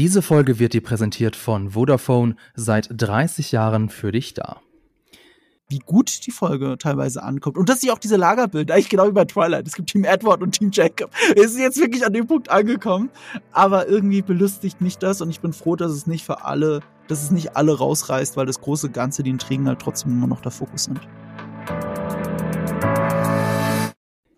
Diese Folge wird dir präsentiert von Vodafone, seit 30 Jahren für dich da. Wie gut die Folge teilweise ankommt. Und dass sich auch diese Lager bilden, eigentlich genau wie bei Twilight. Es gibt Team Edward und Team Jacob. Ist jetzt wirklich an dem Punkt angekommen. Aber irgendwie belustigt mich das und ich bin froh, dass es nicht für alle, dass es nicht alle rausreißt, weil das große Ganze, die Intrigen halt trotzdem immer noch der Fokus sind.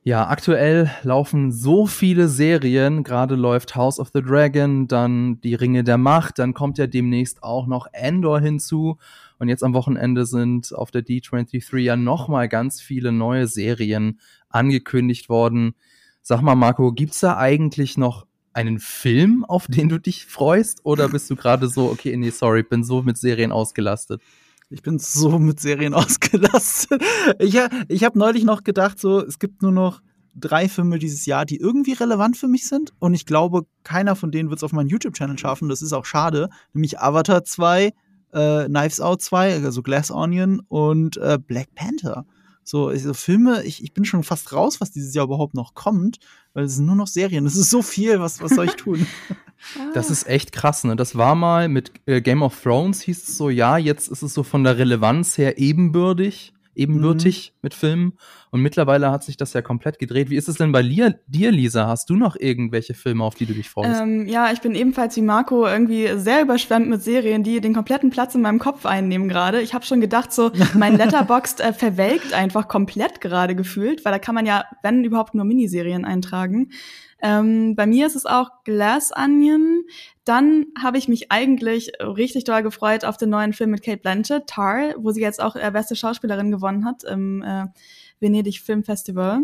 Ja, aktuell laufen so viele Serien. Gerade läuft House of the Dragon, dann die Ringe der Macht, dann kommt ja demnächst auch noch Endor hinzu. Und jetzt am Wochenende sind auf der D23 ja nochmal ganz viele neue Serien angekündigt worden. Sag mal, Marco, gibt's da eigentlich noch einen Film, auf den du dich freust? Oder bist du gerade so, okay, nee, sorry, bin so mit Serien ausgelastet? Ich bin so mit Serien ausgelastet. Ich, ich habe neulich noch gedacht, so, es gibt nur noch drei Filme dieses Jahr, die irgendwie relevant für mich sind. Und ich glaube, keiner von denen wird es auf meinen YouTube-Channel schaffen. Das ist auch schade. Nämlich Avatar 2, äh, Knives Out 2, also Glass Onion und äh, Black Panther. So, also Filme, ich, ich bin schon fast raus, was dieses Jahr überhaupt noch kommt, weil es sind nur noch Serien. Das ist so viel, was, was soll ich tun? Das ist echt krass, ne? Das war mal mit äh, Game of Thrones hieß es so, ja, jetzt ist es so von der Relevanz her ebenbürtig, ebenbürtig mhm. mit Filmen. Und mittlerweile hat sich das ja komplett gedreht. Wie ist es denn bei dir, Lisa? Hast du noch irgendwelche Filme, auf die du dich freust? Ähm, ja, ich bin ebenfalls wie Marco irgendwie sehr überschwemmt mit Serien, die den kompletten Platz in meinem Kopf einnehmen gerade. Ich habe schon gedacht, so mein Letterboxd äh, verwelkt einfach komplett gerade gefühlt, weil da kann man ja, wenn überhaupt, nur Miniserien eintragen. Ähm, bei mir ist es auch Glass Onion. Dann habe ich mich eigentlich richtig doll gefreut auf den neuen Film mit Kate Blanchett, Tar, wo sie jetzt auch äh, beste Schauspielerin gewonnen hat im äh, Venedig Film Festival.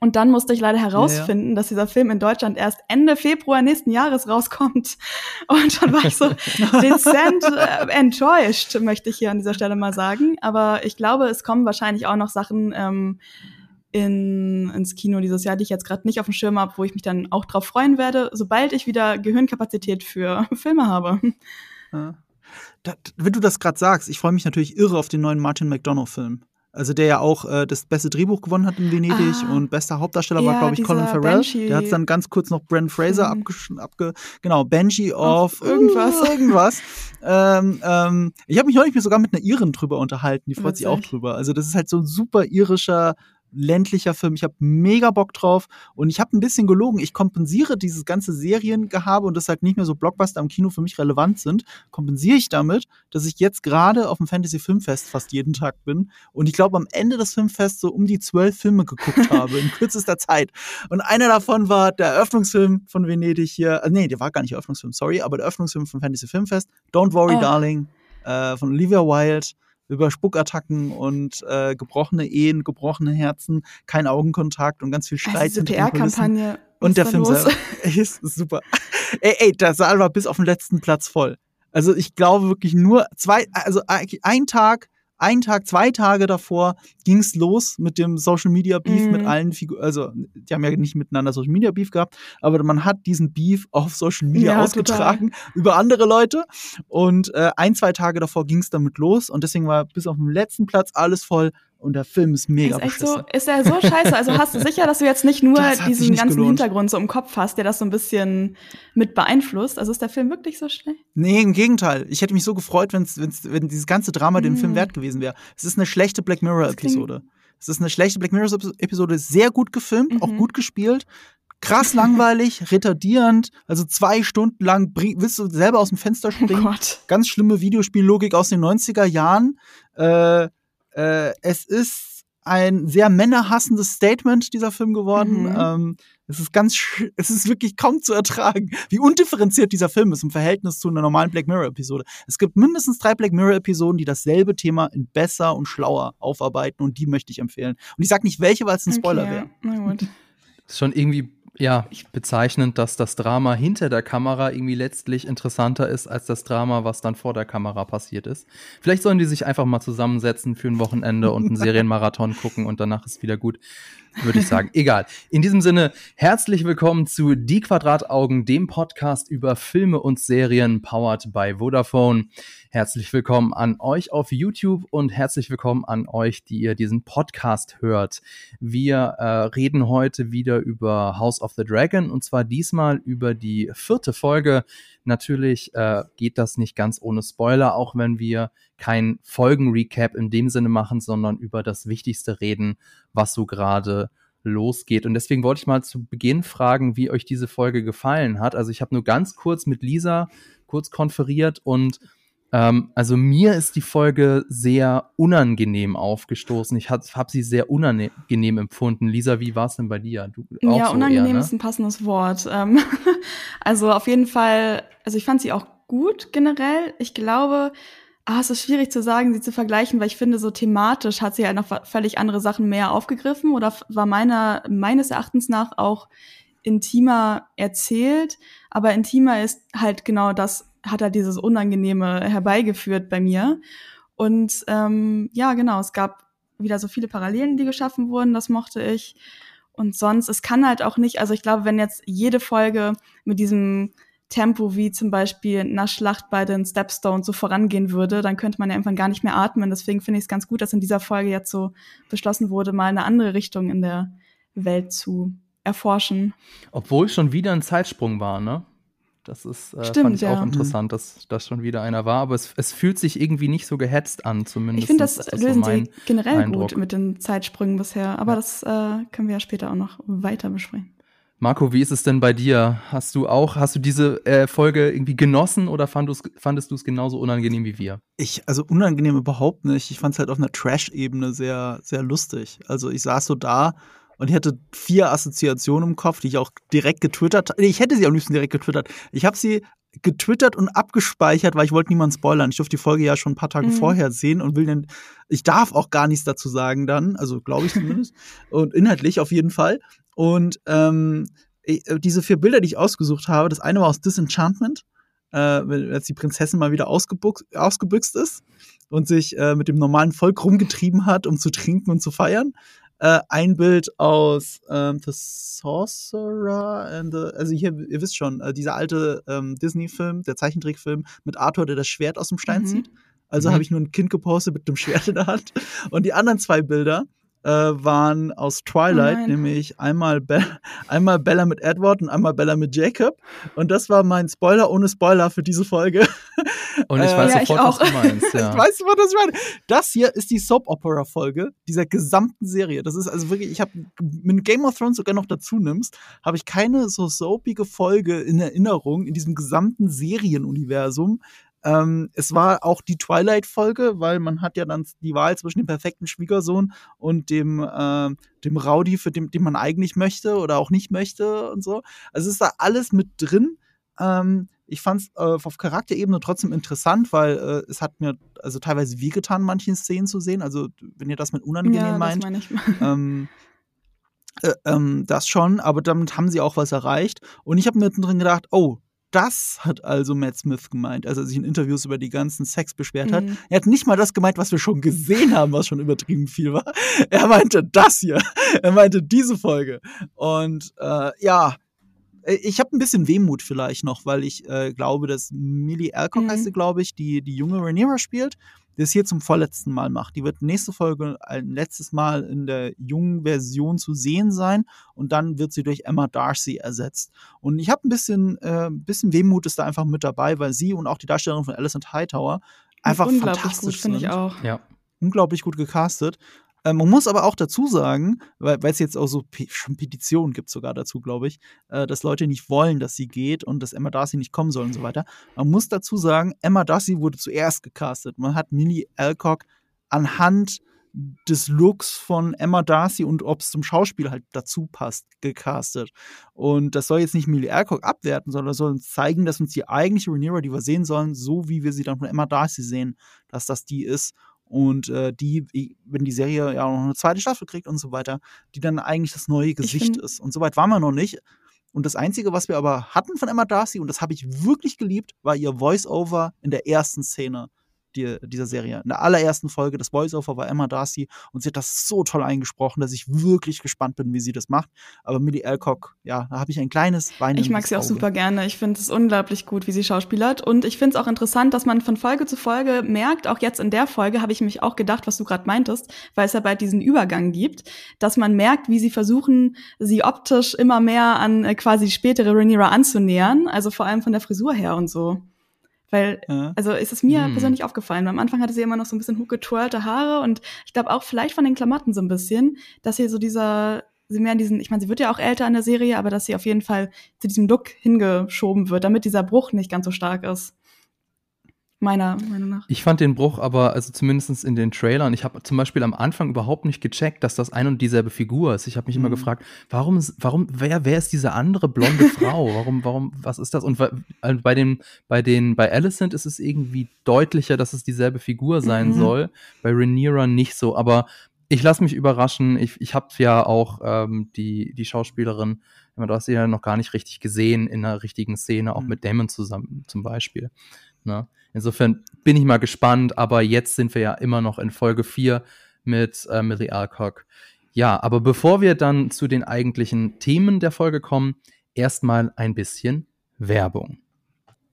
Und dann musste ich leider herausfinden, ja, ja. dass dieser Film in Deutschland erst Ende Februar nächsten Jahres rauskommt. Und dann war ich so dezent äh, enttäuscht, möchte ich hier an dieser Stelle mal sagen. Aber ich glaube, es kommen wahrscheinlich auch noch Sachen, ähm, in, ins Kino dieses Jahr, die ich jetzt gerade nicht auf dem Schirm habe, wo ich mich dann auch drauf freuen werde, sobald ich wieder Gehirnkapazität für Filme habe. Ja. Da, wenn du das gerade sagst, ich freue mich natürlich irre auf den neuen Martin McDonough-Film. Also der ja auch äh, das beste Drehbuch gewonnen hat in Venedig ah, und bester Hauptdarsteller ja, war, glaube ich, Colin Farrell. Banshee. Der hat dann ganz kurz noch Brent Fraser mhm. abge, genau, Benji of irgendwas. irgendwas. ähm, ähm, ich habe mich neulich sogar mit einer Iren drüber unterhalten, die freut Witzig. sich auch drüber. Also das ist halt so ein super irischer ländlicher Film. Ich habe mega Bock drauf und ich habe ein bisschen gelogen. Ich kompensiere dieses ganze Seriengehabe und das halt nicht mehr so Blockbuster am Kino für mich relevant sind, kompensiere ich damit, dass ich jetzt gerade auf dem Fantasy Filmfest fast jeden Tag bin und ich glaube am Ende des Filmfests so um die zwölf Filme geguckt habe in kürzester Zeit. Und einer davon war der Eröffnungsfilm von Venedig hier. Äh, nee, der war gar nicht Eröffnungsfilm, sorry, aber der Eröffnungsfilm von Fantasy Filmfest. Don't Worry, oh. Darling äh, von Olivia Wilde über Spuckattacken und äh, gebrochene Ehen, gebrochene Herzen, kein Augenkontakt und ganz viel Streit. Also diese PR-Kampagne. Und der Film selber ist super. ey, ey, der Saal war bis auf den letzten Platz voll. Also ich glaube wirklich nur zwei, also ein Tag ein Tag, zwei Tage davor ging es los mit dem Social Media Beef mhm. mit allen Figuren. Also, die haben ja nicht miteinander Social Media Beef gehabt, aber man hat diesen Beef auf Social Media ja, ausgetragen total. über andere Leute. Und äh, ein, zwei Tage davor ging es damit los und deswegen war bis auf den letzten Platz alles voll und der Film ist mega ist so, Ist er so scheiße? Also hast du sicher, dass du jetzt nicht nur diesen nicht ganzen gelohnt. Hintergrund so im Kopf hast, der das so ein bisschen mit beeinflusst? Also ist der Film wirklich so schlecht? Nee, im Gegenteil. Ich hätte mich so gefreut, wenn's, wenn's, wenn dieses ganze Drama mm. den Film hm. wert gewesen wäre. Es ist eine schlechte Black Mirror-Episode. Es ist eine schlechte Black Mirror-Episode, sehr gut gefilmt, mhm. auch gut gespielt. Krass langweilig, retardierend, also zwei Stunden lang willst du selber aus dem Fenster oh springen. Oh Gott. Ganz schlimme Videospiellogik aus den 90er Jahren. Äh, äh, es ist ein sehr männerhassendes Statement, dieser Film geworden. Mhm. Ähm, es ist ganz, es ist wirklich kaum zu ertragen, wie undifferenziert dieser Film ist im Verhältnis zu einer normalen Black Mirror-Episode. Es gibt mindestens drei Black Mirror-Episoden, die dasselbe Thema in besser und schlauer aufarbeiten und die möchte ich empfehlen. Und ich sag nicht welche, weil es ein Spoiler okay, wäre. Na gut. Das ist schon irgendwie ja, bezeichnend, dass das Drama hinter der Kamera irgendwie letztlich interessanter ist als das Drama, was dann vor der Kamera passiert ist. Vielleicht sollen die sich einfach mal zusammensetzen für ein Wochenende und einen Serienmarathon gucken und danach ist wieder gut würde ich sagen. Egal. In diesem Sinne, herzlich willkommen zu Die Quadrataugen, dem Podcast über Filme und Serien, powered by Vodafone. Herzlich willkommen an euch auf YouTube und herzlich willkommen an euch, die ihr diesen Podcast hört. Wir äh, reden heute wieder über House of the Dragon und zwar diesmal über die vierte Folge. Natürlich äh, geht das nicht ganz ohne Spoiler, auch wenn wir kein Folgenrecap in dem Sinne machen, sondern über das Wichtigste reden, was so gerade losgeht. Und deswegen wollte ich mal zu Beginn fragen, wie euch diese Folge gefallen hat. Also ich habe nur ganz kurz mit Lisa kurz konferiert und ähm, also mir ist die Folge sehr unangenehm aufgestoßen. Ich habe hab sie sehr unangenehm empfunden. Lisa, wie war es denn bei dir? Du, ja, so unangenehm eher, ne? ist ein passendes Wort. Ähm, also auf jeden Fall, also ich fand sie auch gut generell. Ich glaube, ah, es ist schwierig zu sagen, sie zu vergleichen, weil ich finde, so thematisch hat sie halt noch völlig andere Sachen mehr aufgegriffen oder war meiner, meines Erachtens nach auch intimer erzählt. Aber intimer ist halt genau das, hat er dieses Unangenehme herbeigeführt bei mir. Und ähm, ja, genau, es gab wieder so viele Parallelen, die geschaffen wurden, das mochte ich. Und sonst, es kann halt auch nicht, also ich glaube, wenn jetzt jede Folge mit diesem Tempo wie zum Beispiel nach Schlacht bei den Stepstones so vorangehen würde, dann könnte man ja irgendwann gar nicht mehr atmen. Deswegen finde ich es ganz gut, dass in dieser Folge jetzt so beschlossen wurde, mal eine andere Richtung in der Welt zu erforschen. Obwohl schon wieder ein Zeitsprung war, ne? Das ist, äh, Stimmt, fand ich ja. auch interessant, dass das schon wieder einer war. Aber es, es fühlt sich irgendwie nicht so gehetzt an, zumindest. Ich finde, das, das, lösen so sie generell Eindruck. gut mit den Zeitsprüngen bisher. Aber ja. das äh, können wir ja später auch noch weiter besprechen. Marco, wie ist es denn bei dir? Hast du auch, hast du diese äh, Folge irgendwie genossen oder fand fandest du es genauso unangenehm wie wir? Ich, also unangenehm überhaupt nicht. Ich fand es halt auf einer Trash-Ebene sehr, sehr lustig. Also ich saß so da und ich hatte vier Assoziationen im Kopf, die ich auch direkt getwittert habe. Ich hätte sie am liebsten direkt getwittert. Ich habe sie getwittert und abgespeichert, weil ich wollte niemanden spoilern. Ich durfte die Folge ja schon ein paar Tage mhm. vorher sehen und will den, ich darf auch gar nichts dazu sagen dann, also glaube ich zumindest. und inhaltlich auf jeden Fall. Und ähm, äh, diese vier Bilder, die ich ausgesucht habe, das eine war aus Disenchantment, äh, als die Prinzessin mal wieder ausgebüxt ist und sich äh, mit dem normalen Volk rumgetrieben hat, um zu trinken und zu feiern äh, ein Bild aus ähm, The Sorcerer and the, also hier, ihr wisst schon, äh, dieser alte ähm, Disney-Film, der Zeichentrickfilm mit Arthur, der das Schwert aus dem Stein mhm. zieht. Also mhm. habe ich nur ein Kind gepostet mit dem Schwert in der Hand. Und die anderen zwei Bilder äh, waren aus Twilight, oh nämlich einmal, Be einmal Bella mit Edward und einmal Bella mit Jacob. Und das war mein Spoiler ohne Spoiler für diese Folge. Und ich weiß äh, sofort, ja, ich was du meinst. Ja. ich weiß, was ich meine. Das hier ist die Soap-Opera-Folge dieser gesamten Serie. Das ist also wirklich, ich habe, wenn Game of Thrones sogar noch dazu nimmst, habe ich keine so soapige Folge in Erinnerung in diesem gesamten Serienuniversum. Ähm, es war auch die Twilight-Folge, weil man hat ja dann die Wahl zwischen dem perfekten Schwiegersohn und dem, äh, dem Rowdy, für den, den man eigentlich möchte oder auch nicht möchte und so. Also ist da alles mit drin. Ähm, ich fand es äh, auf Charakterebene trotzdem interessant, weil äh, es hat mir also teilweise wehgetan, manche Szenen zu sehen. Also, wenn ihr das mit unangenehm ja, meint. Das ich. ähm, äh, ähm, das schon, aber damit haben sie auch was erreicht. Und ich habe mir drin gedacht, oh, das hat also Matt Smith gemeint, als er sich in Interviews über die ganzen Sex beschwert hat. Mhm. Er hat nicht mal das gemeint, was wir schon gesehen haben, was schon übertrieben viel war. Er meinte das hier. Er meinte diese Folge. Und äh, ja, ich habe ein bisschen Wehmut vielleicht noch, weil ich äh, glaube, dass Millie Alcock mhm. heißt sie, glaube ich, die die junge Rhaenyra spielt, die es hier zum vorletzten Mal macht. Die wird nächste Folge ein letztes Mal in der jungen Version zu sehen sein und dann wird sie durch Emma Darcy ersetzt. Und ich habe ein bisschen, äh, bisschen Wehmut ist da einfach mit dabei, weil sie und auch die Darstellerin von Alicent Hightower einfach fantastisch gut, finde ich auch. Ja. Unglaublich gut gecastet. Äh, man muss aber auch dazu sagen, weil es jetzt auch so P schon Petitionen gibt sogar dazu, glaube ich, äh, dass Leute nicht wollen, dass sie geht und dass Emma Darcy nicht kommen soll und so weiter. Man muss dazu sagen, Emma Darcy wurde zuerst gecastet. Man hat Millie Alcock anhand des Looks von Emma Darcy und ob es zum Schauspiel halt dazu passt, gecastet. Und das soll jetzt nicht Millie Alcock abwerten, sondern soll uns zeigen, dass uns die eigentliche Rhaenyra, die wir sehen sollen, so wie wir sie dann von Emma Darcy sehen, dass das die ist. Und äh, die, wenn die Serie ja noch eine zweite Staffel kriegt und so weiter, die dann eigentlich das neue Gesicht ist. Und so weit waren wir noch nicht. Und das Einzige, was wir aber hatten von Emma Darcy, und das habe ich wirklich geliebt, war ihr Voice-Over in der ersten Szene. Die, dieser Serie. In der allerersten Folge, das Voiceover war Emma Darcy und sie hat das so toll eingesprochen, dass ich wirklich gespannt bin, wie sie das macht. Aber Millie Alcock, ja, da habe ich ein kleines Weinen. Ich mag sie auch Auge. super gerne. Ich finde es unglaublich gut, wie sie schauspielert. Und ich finde es auch interessant, dass man von Folge zu Folge merkt, auch jetzt in der Folge habe ich mich auch gedacht, was du gerade meintest, weil es ja bald diesen Übergang gibt, dass man merkt, wie sie versuchen, sie optisch immer mehr an äh, quasi die spätere Rhaenyra anzunähern. Also vor allem von der Frisur her und so. Weil, ja. also ist es mir hm. persönlich aufgefallen. Am Anfang hatte sie immer noch so ein bisschen hochgetwirlte Haare und ich glaube auch vielleicht von den Klamotten so ein bisschen, dass sie so dieser, sie mehr in diesen, ich meine, sie wird ja auch älter in der Serie, aber dass sie auf jeden Fall zu diesem Look hingeschoben wird, damit dieser Bruch nicht ganz so stark ist. Meiner Meinung nach. Ich fand den Bruch aber, also zumindest in den Trailern, ich habe zum Beispiel am Anfang überhaupt nicht gecheckt, dass das ein und dieselbe Figur ist. Ich habe mich mhm. immer gefragt, warum, warum, wer, wer ist diese andere blonde Frau? Warum, warum, was ist das? Und also bei den, bei den, bei Alicent ist es irgendwie deutlicher, dass es dieselbe Figur sein mhm. soll. Bei Rhaenyra nicht so, aber ich lasse mich überraschen. Ich, ich habe ja auch ähm, die, die Schauspielerin, du hast sie ja noch gar nicht richtig gesehen in einer richtigen Szene, auch mhm. mit Damon zusammen zum Beispiel. Ne? Insofern bin ich mal gespannt, aber jetzt sind wir ja immer noch in Folge 4 mit äh, Millie Alcock. Ja, aber bevor wir dann zu den eigentlichen Themen der Folge kommen, erstmal ein bisschen Werbung.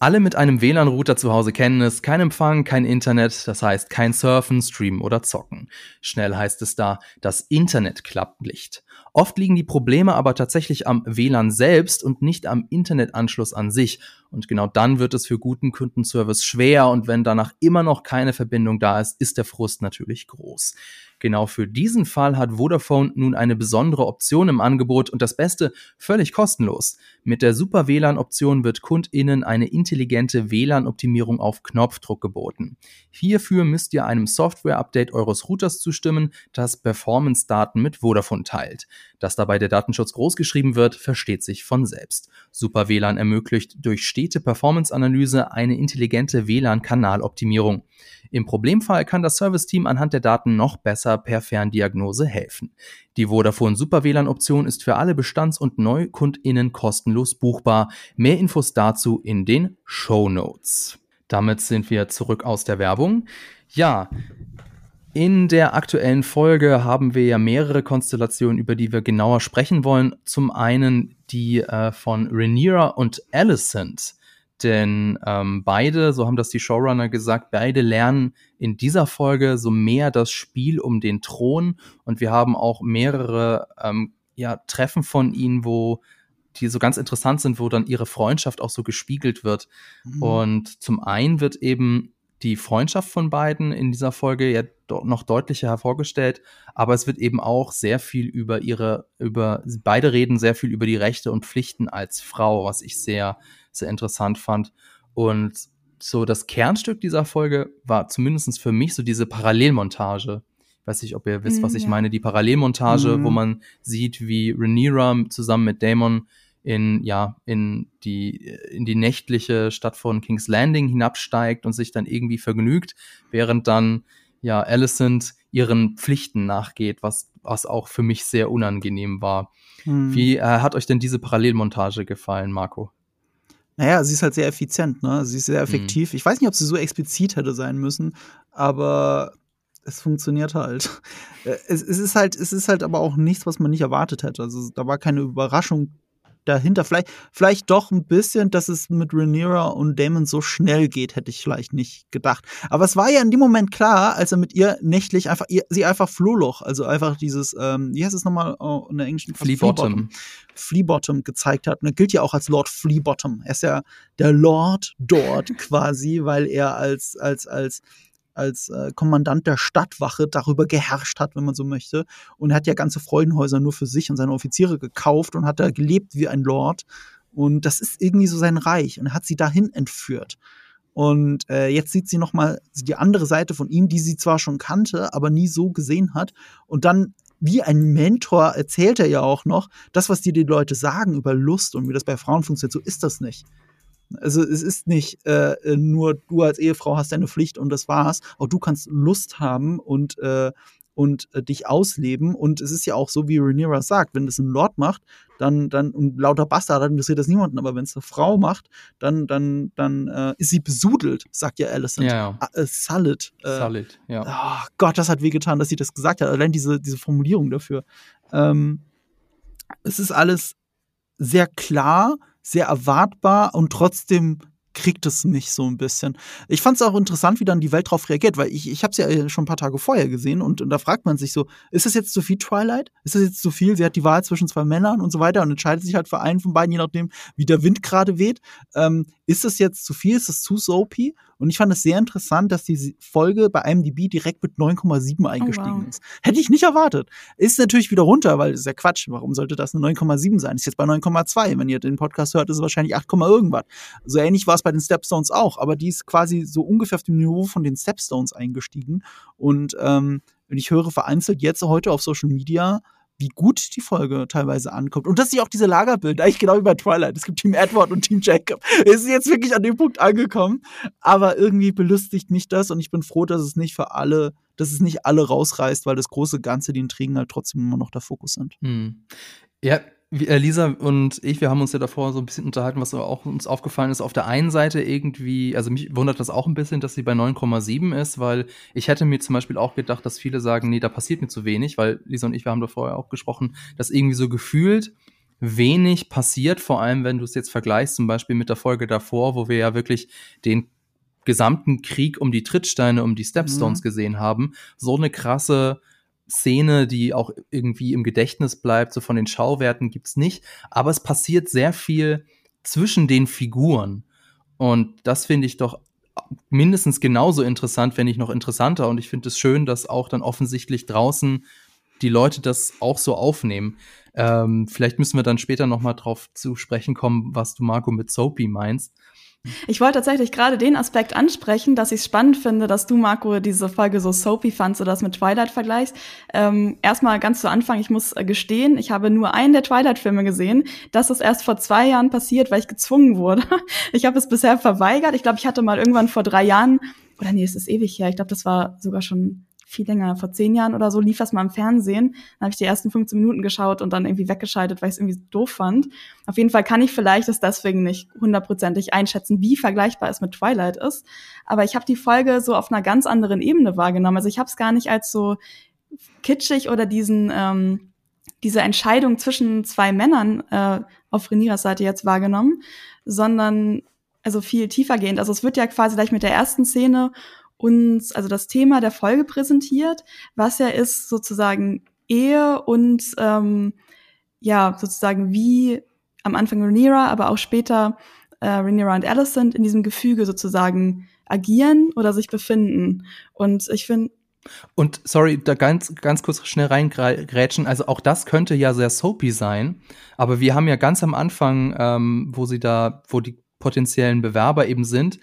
Alle mit einem WLAN-Router zu Hause kennen es. Kein Empfang, kein Internet, das heißt kein Surfen, Streamen oder Zocken. Schnell heißt es da, das Internet klappt nicht. Oft liegen die Probleme aber tatsächlich am WLAN selbst und nicht am Internetanschluss an sich. Und genau dann wird es für guten Kundenservice schwer und wenn danach immer noch keine Verbindung da ist, ist der Frust natürlich groß. Genau für diesen Fall hat Vodafone nun eine besondere Option im Angebot und das Beste völlig kostenlos. Mit der Super WLAN Option wird KundInnen eine intelligente WLAN-Optimierung auf Knopfdruck geboten. Hierfür müsst ihr einem Software-Update eures Routers zustimmen, das Performance-Daten mit Vodafone teilt. Dass dabei der Datenschutz großgeschrieben wird, versteht sich von selbst. Super WLAN ermöglicht durch stete Performance-Analyse eine intelligente WLAN-Kanaloptimierung. Im Problemfall kann das Serviceteam anhand der Daten noch besser per Ferndiagnose helfen. Die Vodafone Super WLAN Option ist für alle Bestands- und NeukundInnen kostenlos buchbar. Mehr Infos dazu in den Show Notes. Damit sind wir zurück aus der Werbung. Ja, in der aktuellen Folge haben wir ja mehrere Konstellationen, über die wir genauer sprechen wollen. Zum einen die äh, von Rhaenyra und Alicent. Denn ähm, beide, so haben das die Showrunner gesagt, beide lernen in dieser Folge so mehr das Spiel um den Thron. Und wir haben auch mehrere ähm, ja, Treffen von ihnen, wo die so ganz interessant sind, wo dann ihre Freundschaft auch so gespiegelt wird. Mhm. Und zum einen wird eben die Freundschaft von beiden in dieser Folge ja noch deutlicher hervorgestellt, aber es wird eben auch sehr viel über ihre, über, beide reden sehr viel über die Rechte und Pflichten als Frau, was ich sehr sehr interessant fand. Und so das Kernstück dieser Folge war zumindest für mich so diese Parallelmontage. Ich weiß nicht, ob ihr wisst, was ich ja. meine. Die Parallelmontage, mm. wo man sieht, wie Rhaenyra zusammen mit Damon in, ja, in die, in die nächtliche Stadt von King's Landing hinabsteigt und sich dann irgendwie vergnügt, während dann, ja, Alicent ihren Pflichten nachgeht, was, was auch für mich sehr unangenehm war. Mm. Wie äh, hat euch denn diese Parallelmontage gefallen, Marco? Naja, sie ist halt sehr effizient, ne? Sie ist sehr mhm. effektiv. Mhm. Ich weiß nicht, ob sie so explizit hätte sein müssen, aber es funktioniert halt. Äh, es, es, ist halt, es ist halt aber auch nichts, was man nicht erwartet hätte. Also da war keine Überraschung dahinter. Vielleicht, vielleicht doch ein bisschen, dass es mit Rhaenyra und Damon so schnell geht, hätte ich vielleicht nicht gedacht. Aber es war ja in dem Moment klar, als er mit ihr nächtlich einfach, ihr, sie einfach Flohloch, also einfach dieses, ähm, wie heißt es nochmal oh, in der englischen Fleabottom. Fleabottom gezeigt hat. Und er gilt ja auch als Lord Fleabottom. Er ist ja der Lord dort quasi, weil er als, als, als als äh, Kommandant der Stadtwache darüber geherrscht hat, wenn man so möchte. Und er hat ja ganze Freudenhäuser nur für sich und seine Offiziere gekauft und hat da gelebt wie ein Lord. Und das ist irgendwie so sein Reich. Und er hat sie dahin entführt. Und äh, jetzt sieht sie noch mal die andere Seite von ihm, die sie zwar schon kannte, aber nie so gesehen hat. Und dann wie ein Mentor erzählt er ja auch noch, das, was dir die Leute sagen über Lust und wie das bei Frauen funktioniert, so ist das nicht. Also es ist nicht äh, nur du als Ehefrau hast deine Pflicht und das war's. Auch du kannst Lust haben und äh, und äh, dich ausleben. Und es ist ja auch so, wie Rhaenyra sagt, wenn das ein Lord macht, dann, dann, und lauter Bastard, dann interessiert das niemanden. Aber wenn es eine Frau macht, dann, dann, dann äh, ist sie besudelt, sagt ja Alicent. Ja, ja. Äh, Salad. Äh, Salad, ja. Oh Gott, das hat wehgetan, dass sie das gesagt hat. Allein diese, diese Formulierung dafür. Ähm, es ist alles sehr klar, sehr erwartbar und trotzdem kriegt es mich so ein bisschen. Ich fand es auch interessant, wie dann die Welt darauf reagiert, weil ich, ich habe es ja äh, schon ein paar Tage vorher gesehen und, und da fragt man sich so, ist das jetzt zu viel Twilight? Ist das jetzt zu viel? Sie hat die Wahl zwischen zwei Männern und so weiter und entscheidet sich halt für einen von beiden, je nachdem, wie der Wind gerade weht. Ähm, ist das jetzt zu viel? Ist das zu soapy? Und ich fand es sehr interessant, dass die Folge bei IMDb direkt mit 9,7 eingestiegen oh, wow. ist. Hätte ich nicht erwartet. Ist natürlich wieder runter, weil das ist ja Quatsch. Warum sollte das eine 9,7 sein? Ist jetzt bei 9,2. Wenn ihr den Podcast hört, ist es wahrscheinlich 8, irgendwas. So ähnlich war es bei den Stepstones auch, aber die ist quasi so ungefähr auf dem Niveau von den Stepstones eingestiegen. Und ähm, ich höre vereinzelt jetzt heute auf Social Media, wie gut die Folge teilweise ankommt. Und dass sie auch diese Lagerbilder, eigentlich genau wie bei Twilight. Es gibt Team Edward und Team Jacob. Ist jetzt wirklich an dem Punkt angekommen. Aber irgendwie belustigt mich das und ich bin froh, dass es nicht für alle, dass es nicht alle rausreißt, weil das große Ganze, die Intrigen halt trotzdem immer noch der Fokus sind. Hm. Ja, Lisa und ich, wir haben uns ja davor so ein bisschen unterhalten, was auch uns aufgefallen ist. Auf der einen Seite irgendwie, also mich wundert das auch ein bisschen, dass sie bei 9,7 ist, weil ich hätte mir zum Beispiel auch gedacht, dass viele sagen, nee, da passiert mir zu wenig, weil Lisa und ich, wir haben da vorher auch gesprochen, dass irgendwie so gefühlt wenig passiert, vor allem wenn du es jetzt vergleichst, zum Beispiel mit der Folge davor, wo wir ja wirklich den gesamten Krieg um die Trittsteine, um die Stepstones mhm. gesehen haben. So eine krasse Szene, die auch irgendwie im Gedächtnis bleibt, so von den Schauwerten gibt's nicht. Aber es passiert sehr viel zwischen den Figuren. Und das finde ich doch mindestens genauso interessant, wenn nicht noch interessanter. Und ich finde es schön, dass auch dann offensichtlich draußen die Leute das auch so aufnehmen. Ähm, vielleicht müssen wir dann später noch mal drauf zu sprechen kommen, was du, Marco, mit Soapy meinst. Ich wollte tatsächlich gerade den Aspekt ansprechen, dass ich es spannend finde, dass du, Marco, diese Folge so soapy fandst oder das mit Twilight vergleichst. Ähm, erstmal ganz zu Anfang, ich muss äh, gestehen, ich habe nur einen der Twilight-Filme gesehen. Das ist erst vor zwei Jahren passiert, weil ich gezwungen wurde. Ich habe es bisher verweigert. Ich glaube, ich hatte mal irgendwann vor drei Jahren, oder nee, es ist ewig her, ich glaube, das war sogar schon viel länger, vor zehn Jahren oder so, lief das mal im Fernsehen. Dann habe ich die ersten 15 Minuten geschaut und dann irgendwie weggeschaltet, weil ich es irgendwie doof fand. Auf jeden Fall kann ich vielleicht es deswegen nicht hundertprozentig einschätzen, wie vergleichbar es mit Twilight ist. Aber ich habe die Folge so auf einer ganz anderen Ebene wahrgenommen. Also ich habe es gar nicht als so kitschig oder diesen ähm, diese Entscheidung zwischen zwei Männern äh, auf Reniras Seite jetzt wahrgenommen, sondern also viel tiefer gehend. Also es wird ja quasi gleich mit der ersten Szene uns also das Thema der Folge präsentiert, was ja ist sozusagen Ehe und ähm, ja sozusagen wie am Anfang Rhaenyra, aber auch später äh, Rhaenyra und Alicent in diesem Gefüge sozusagen agieren oder sich befinden. Und ich finde und sorry, da ganz, ganz kurz schnell reingrätschen. Also auch das könnte ja sehr soapy sein. Aber wir haben ja ganz am Anfang, ähm, wo sie da, wo die potenziellen Bewerber eben sind,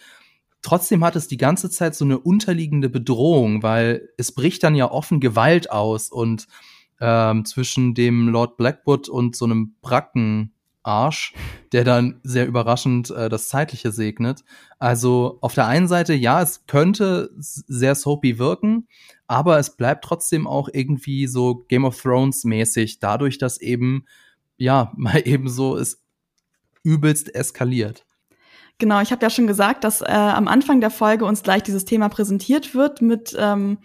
Trotzdem hat es die ganze Zeit so eine unterliegende Bedrohung, weil es bricht dann ja offen Gewalt aus und ähm, zwischen dem Lord Blackwood und so einem Brackenarsch, der dann sehr überraschend äh, das Zeitliche segnet. Also auf der einen Seite, ja, es könnte sehr soapy wirken, aber es bleibt trotzdem auch irgendwie so Game of Thrones mäßig, dadurch, dass eben, ja, mal eben so es übelst eskaliert. Genau, ich habe ja schon gesagt, dass äh, am Anfang der Folge uns gleich dieses Thema präsentiert wird mit ähm,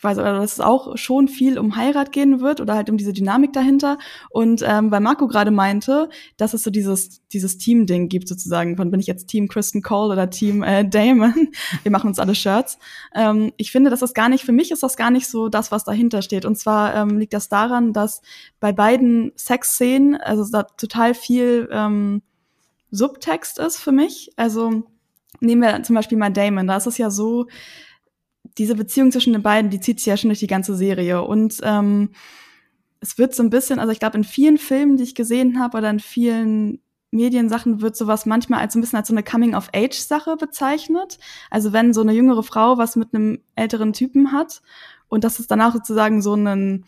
quasi, oder dass es auch schon viel um Heirat gehen wird oder halt um diese Dynamik dahinter. Und ähm, weil Marco gerade meinte, dass es so dieses, dieses Team-Ding gibt sozusagen, von bin ich jetzt Team Kristen Cole oder Team äh, Damon. Wir machen uns alle Shirts. Ähm, ich finde, das ist gar nicht, für mich ist das gar nicht so das, was dahinter steht. Und zwar ähm, liegt das daran, dass bei beiden Sexszenen, also da total viel ähm, Subtext ist für mich. Also nehmen wir zum Beispiel mal Damon. Da ist es ja so, diese Beziehung zwischen den beiden, die zieht sich ja schon durch die ganze Serie. Und ähm, es wird so ein bisschen, also ich glaube, in vielen Filmen, die ich gesehen habe, oder in vielen Mediensachen wird sowas manchmal als ein bisschen als so eine Coming-of-Age-Sache bezeichnet. Also wenn so eine jüngere Frau was mit einem älteren Typen hat und dass es danach sozusagen so einen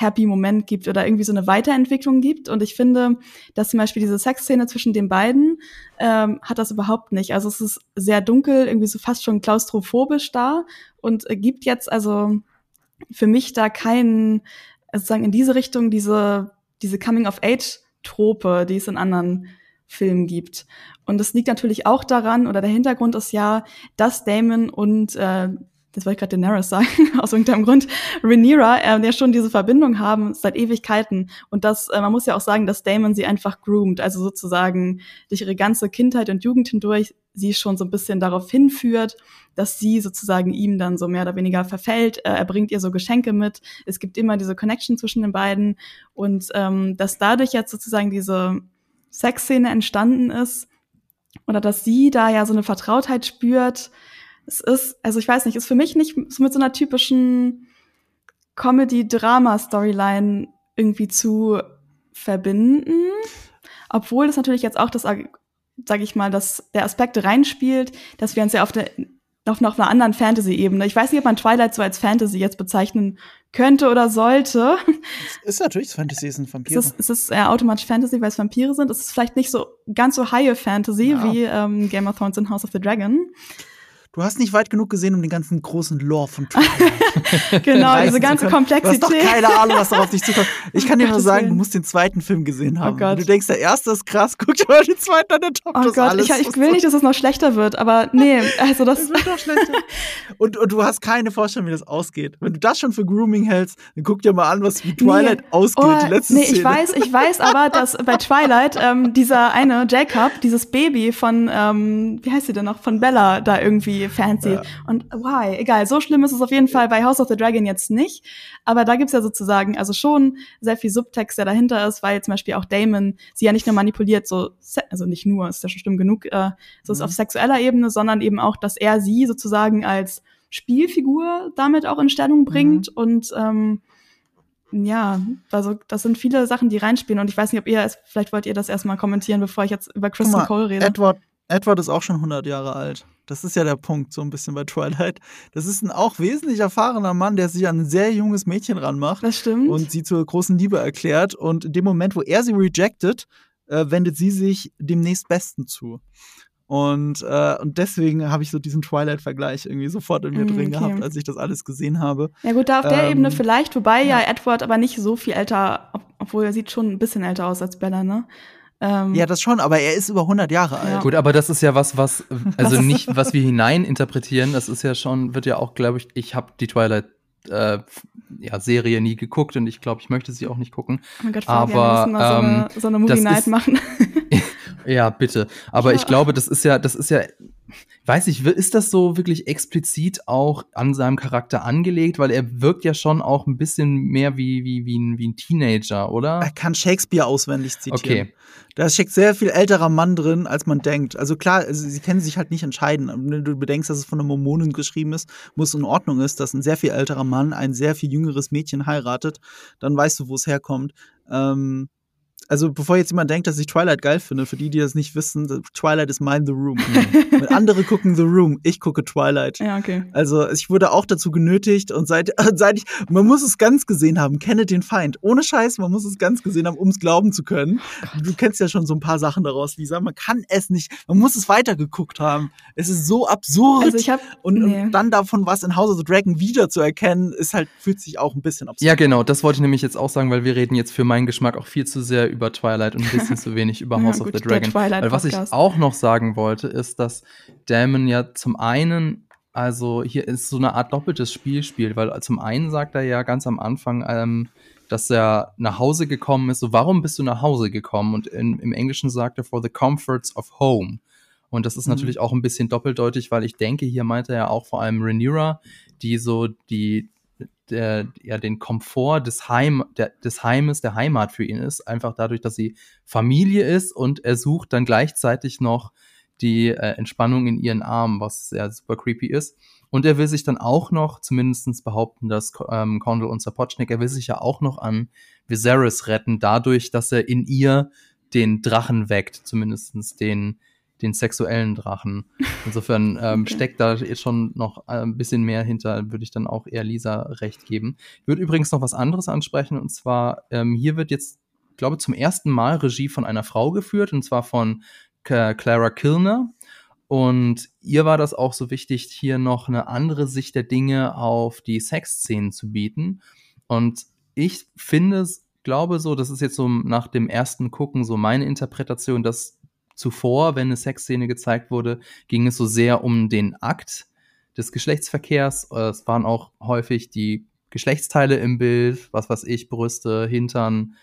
happy Moment gibt oder irgendwie so eine Weiterentwicklung gibt. Und ich finde, dass zum Beispiel diese Sexszene zwischen den beiden ähm, hat das überhaupt nicht. Also es ist sehr dunkel, irgendwie so fast schon klaustrophobisch da und äh, gibt jetzt also für mich da kein, also sozusagen in diese Richtung, diese, diese Coming-of-Age-Trope, die es in anderen Filmen gibt. Und das liegt natürlich auch daran, oder der Hintergrund ist ja, dass Damon und äh, das wollte ich gerade Daenerys sagen, aus irgendeinem Grund, Rhaenyra, äh, ja schon diese Verbindung haben seit Ewigkeiten. Und das, äh, man muss ja auch sagen, dass Damon sie einfach groomt, also sozusagen durch ihre ganze Kindheit und Jugend hindurch sie schon so ein bisschen darauf hinführt, dass sie sozusagen ihm dann so mehr oder weniger verfällt. Äh, er bringt ihr so Geschenke mit. Es gibt immer diese Connection zwischen den beiden. Und ähm, dass dadurch jetzt sozusagen diese Sexszene entstanden ist, oder dass sie da ja so eine Vertrautheit spürt, es ist, also ich weiß nicht, ist für mich nicht so mit so einer typischen Comedy-Drama-Storyline irgendwie zu verbinden. Obwohl das natürlich jetzt auch das, sage ich mal, dass der Aspekt reinspielt, dass wir uns ja auf der auf, auf einer anderen Fantasy-Ebene. Ich weiß nicht, ob man Twilight so als Fantasy jetzt bezeichnen könnte oder sollte. Es ist natürlich Fantasy, es sind Vampire. Es ist, es ist eher automatisch Fantasy, weil es Vampire sind. Es ist vielleicht nicht so ganz so high Fantasy ja. wie ähm, Game of Thrones und House of the Dragon. Du hast nicht weit genug gesehen, um den ganzen großen Lore von Twilight Genau, diese ganze Komplexität. Du hast doch keine Ahnung, was darauf dich zukommt. Ich kann oh dir nur sagen, du musst den zweiten Film gesehen haben. Oh Gott. du denkst, der erste ist krass, guck dir mal den zweiten an, der Top Oh Gott, alles. Ich, ich will nicht, dass es noch schlechter wird, aber nee, also das. Es wird noch schlechter. Und, und du hast keine Vorstellung, wie das ausgeht. Wenn du das schon für Grooming hältst, dann guck dir mal an, was wie Twilight nee. ausgeht, oh, die letzte Nee, Szene. ich weiß, ich weiß aber, dass bei Twilight ähm, dieser eine Jacob, dieses Baby von, ähm, wie heißt sie denn noch, von Bella da irgendwie fancy. Ja. Und why? Egal, so schlimm ist es auf jeden Fall bei House of the Dragon jetzt nicht. Aber da gibt's ja sozusagen also schon sehr viel Subtext, der dahinter ist, weil zum Beispiel auch Damon sie ja nicht nur manipuliert, so, also nicht nur, ist ja schon schlimm genug, äh, so ist mhm. auf sexueller Ebene, sondern eben auch, dass er sie sozusagen als Spielfigur damit auch in Stellung bringt mhm. und ähm, ja, also das sind viele Sachen, die reinspielen und ich weiß nicht, ob ihr vielleicht wollt ihr das erstmal kommentieren, bevor ich jetzt über Kristen Cole rede. Edward, Edward ist auch schon 100 Jahre alt. Das ist ja der Punkt, so ein bisschen bei Twilight. Das ist ein auch wesentlich erfahrener Mann, der sich an ein sehr junges Mädchen ranmacht. Das stimmt. Und sie zur großen Liebe erklärt. Und in dem Moment, wo er sie rejected, äh, wendet sie sich dem nächstbesten zu. Und, äh, und deswegen habe ich so diesen Twilight-Vergleich irgendwie sofort in mir mm, drin okay. gehabt, als ich das alles gesehen habe. Ja gut, da auf der ähm, Ebene vielleicht, wobei ja. ja Edward aber nicht so viel älter, obwohl er sieht schon ein bisschen älter aus als Bella, ne? Ähm, ja, das schon, aber er ist über 100 Jahre alt. Ja. Gut, aber das ist ja was, was, also nicht, was wir hineininterpretieren, das ist ja schon, wird ja auch, glaube ich, ich habe die Twilight äh, ja, Serie nie geguckt und ich glaube, ich möchte sie auch nicht gucken. Oh mein Gott, aber wir müssen mal so eine, ähm, so eine Movie Night machen. ja, bitte. Aber ja. ich glaube, das ist ja, das ist ja weiß ich, ist das so wirklich explizit auch an seinem Charakter angelegt? Weil er wirkt ja schon auch ein bisschen mehr wie, wie, wie, ein, wie ein Teenager, oder? Er kann Shakespeare auswendig zitieren. Okay. Da steckt sehr viel älterer Mann drin, als man denkt. Also klar, sie können sich halt nicht entscheiden. Wenn du bedenkst, dass es von einer Mormonin geschrieben ist, muss in Ordnung ist, dass ein sehr viel älterer Mann ein sehr viel jüngeres Mädchen heiratet, dann weißt du, wo es herkommt. Ähm, also bevor jetzt jemand denkt, dass ich Twilight geil finde, für die, die das nicht wissen, Twilight ist mein The Room. Mhm. andere gucken The Room, ich gucke Twilight. Ja, okay. Also ich wurde auch dazu genötigt und seit, seit ich, man muss es ganz gesehen haben, kenne den Feind. Ohne Scheiß, man muss es ganz gesehen haben, um es glauben zu können. Oh du kennst ja schon so ein paar Sachen daraus, Lisa. Man kann es nicht, man muss es weitergeguckt haben. Es ist so absurd. Also ich hab, und, nee. und dann davon was in House of the Dragon wieder zu erkennen, ist halt, fühlt sich auch ein bisschen absurd. Ja, genau, das wollte ich nämlich jetzt auch sagen, weil wir reden jetzt für meinen Geschmack auch viel zu sehr über über Twilight und ein bisschen zu wenig über House ja, gut, of the Dragon. Weil was ich auch noch sagen wollte, ist, dass Damon ja zum einen also hier ist so eine Art doppeltes Spiel spielt, weil zum einen sagt er ja ganz am Anfang, ähm, dass er nach Hause gekommen ist. So, warum bist du nach Hause gekommen? Und in, im Englischen sagt er for the comforts of home. Und das ist mhm. natürlich auch ein bisschen doppeldeutig, weil ich denke, hier meint er ja auch vor allem Rhaenyra, die so die der, ja, den Komfort des, Heim, der, des Heimes, der Heimat für ihn ist. Einfach dadurch, dass sie Familie ist und er sucht dann gleichzeitig noch die äh, Entspannung in ihren Armen, was sehr super creepy ist. Und er will sich dann auch noch, zumindestens behaupten dass ähm, Condell und Sapochnik, er will sich ja auch noch an Viserys retten, dadurch, dass er in ihr den Drachen weckt, zumindestens den den sexuellen Drachen. Insofern ähm, okay. steckt da schon noch äh, ein bisschen mehr hinter, würde ich dann auch eher Lisa recht geben. Ich würde übrigens noch was anderes ansprechen, und zwar, ähm, hier wird jetzt, glaube zum ersten Mal Regie von einer Frau geführt, und zwar von Clara Kilner. Und ihr war das auch so wichtig, hier noch eine andere Sicht der Dinge auf die Sexszenen zu bieten. Und ich finde, glaube so, das ist jetzt so nach dem ersten Gucken so meine Interpretation, dass zuvor, wenn eine Sexszene gezeigt wurde, ging es so sehr um den Akt des Geschlechtsverkehrs. Es waren auch häufig die Geschlechtsteile im Bild, was weiß ich, Brüste, Hintern,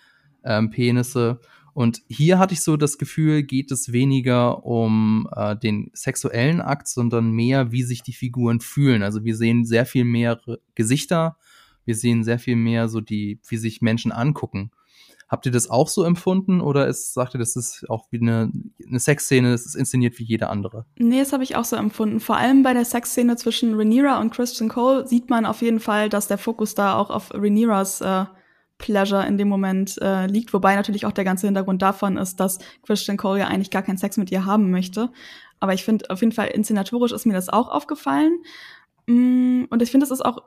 ähm, Penisse. Und hier hatte ich so das Gefühl, geht es weniger um äh, den sexuellen Akt, sondern mehr, wie sich die Figuren fühlen. Also wir sehen sehr viel mehr Gesichter, wir sehen sehr viel mehr so die, wie sich Menschen angucken. Habt ihr das auch so empfunden oder ist, sagt ihr, das ist auch wie eine, eine Sexszene, das ist inszeniert wie jede andere? Nee, das habe ich auch so empfunden. Vor allem bei der Sexszene zwischen Rhaenyra und Christian Cole sieht man auf jeden Fall, dass der Fokus da auch auf Rhaenyras äh, Pleasure in dem Moment äh, liegt, wobei natürlich auch der ganze Hintergrund davon ist, dass Christian Cole ja eigentlich gar keinen Sex mit ihr haben möchte. Aber ich finde, auf jeden Fall inszenatorisch ist mir das auch aufgefallen. Mm, und ich finde, es ist auch,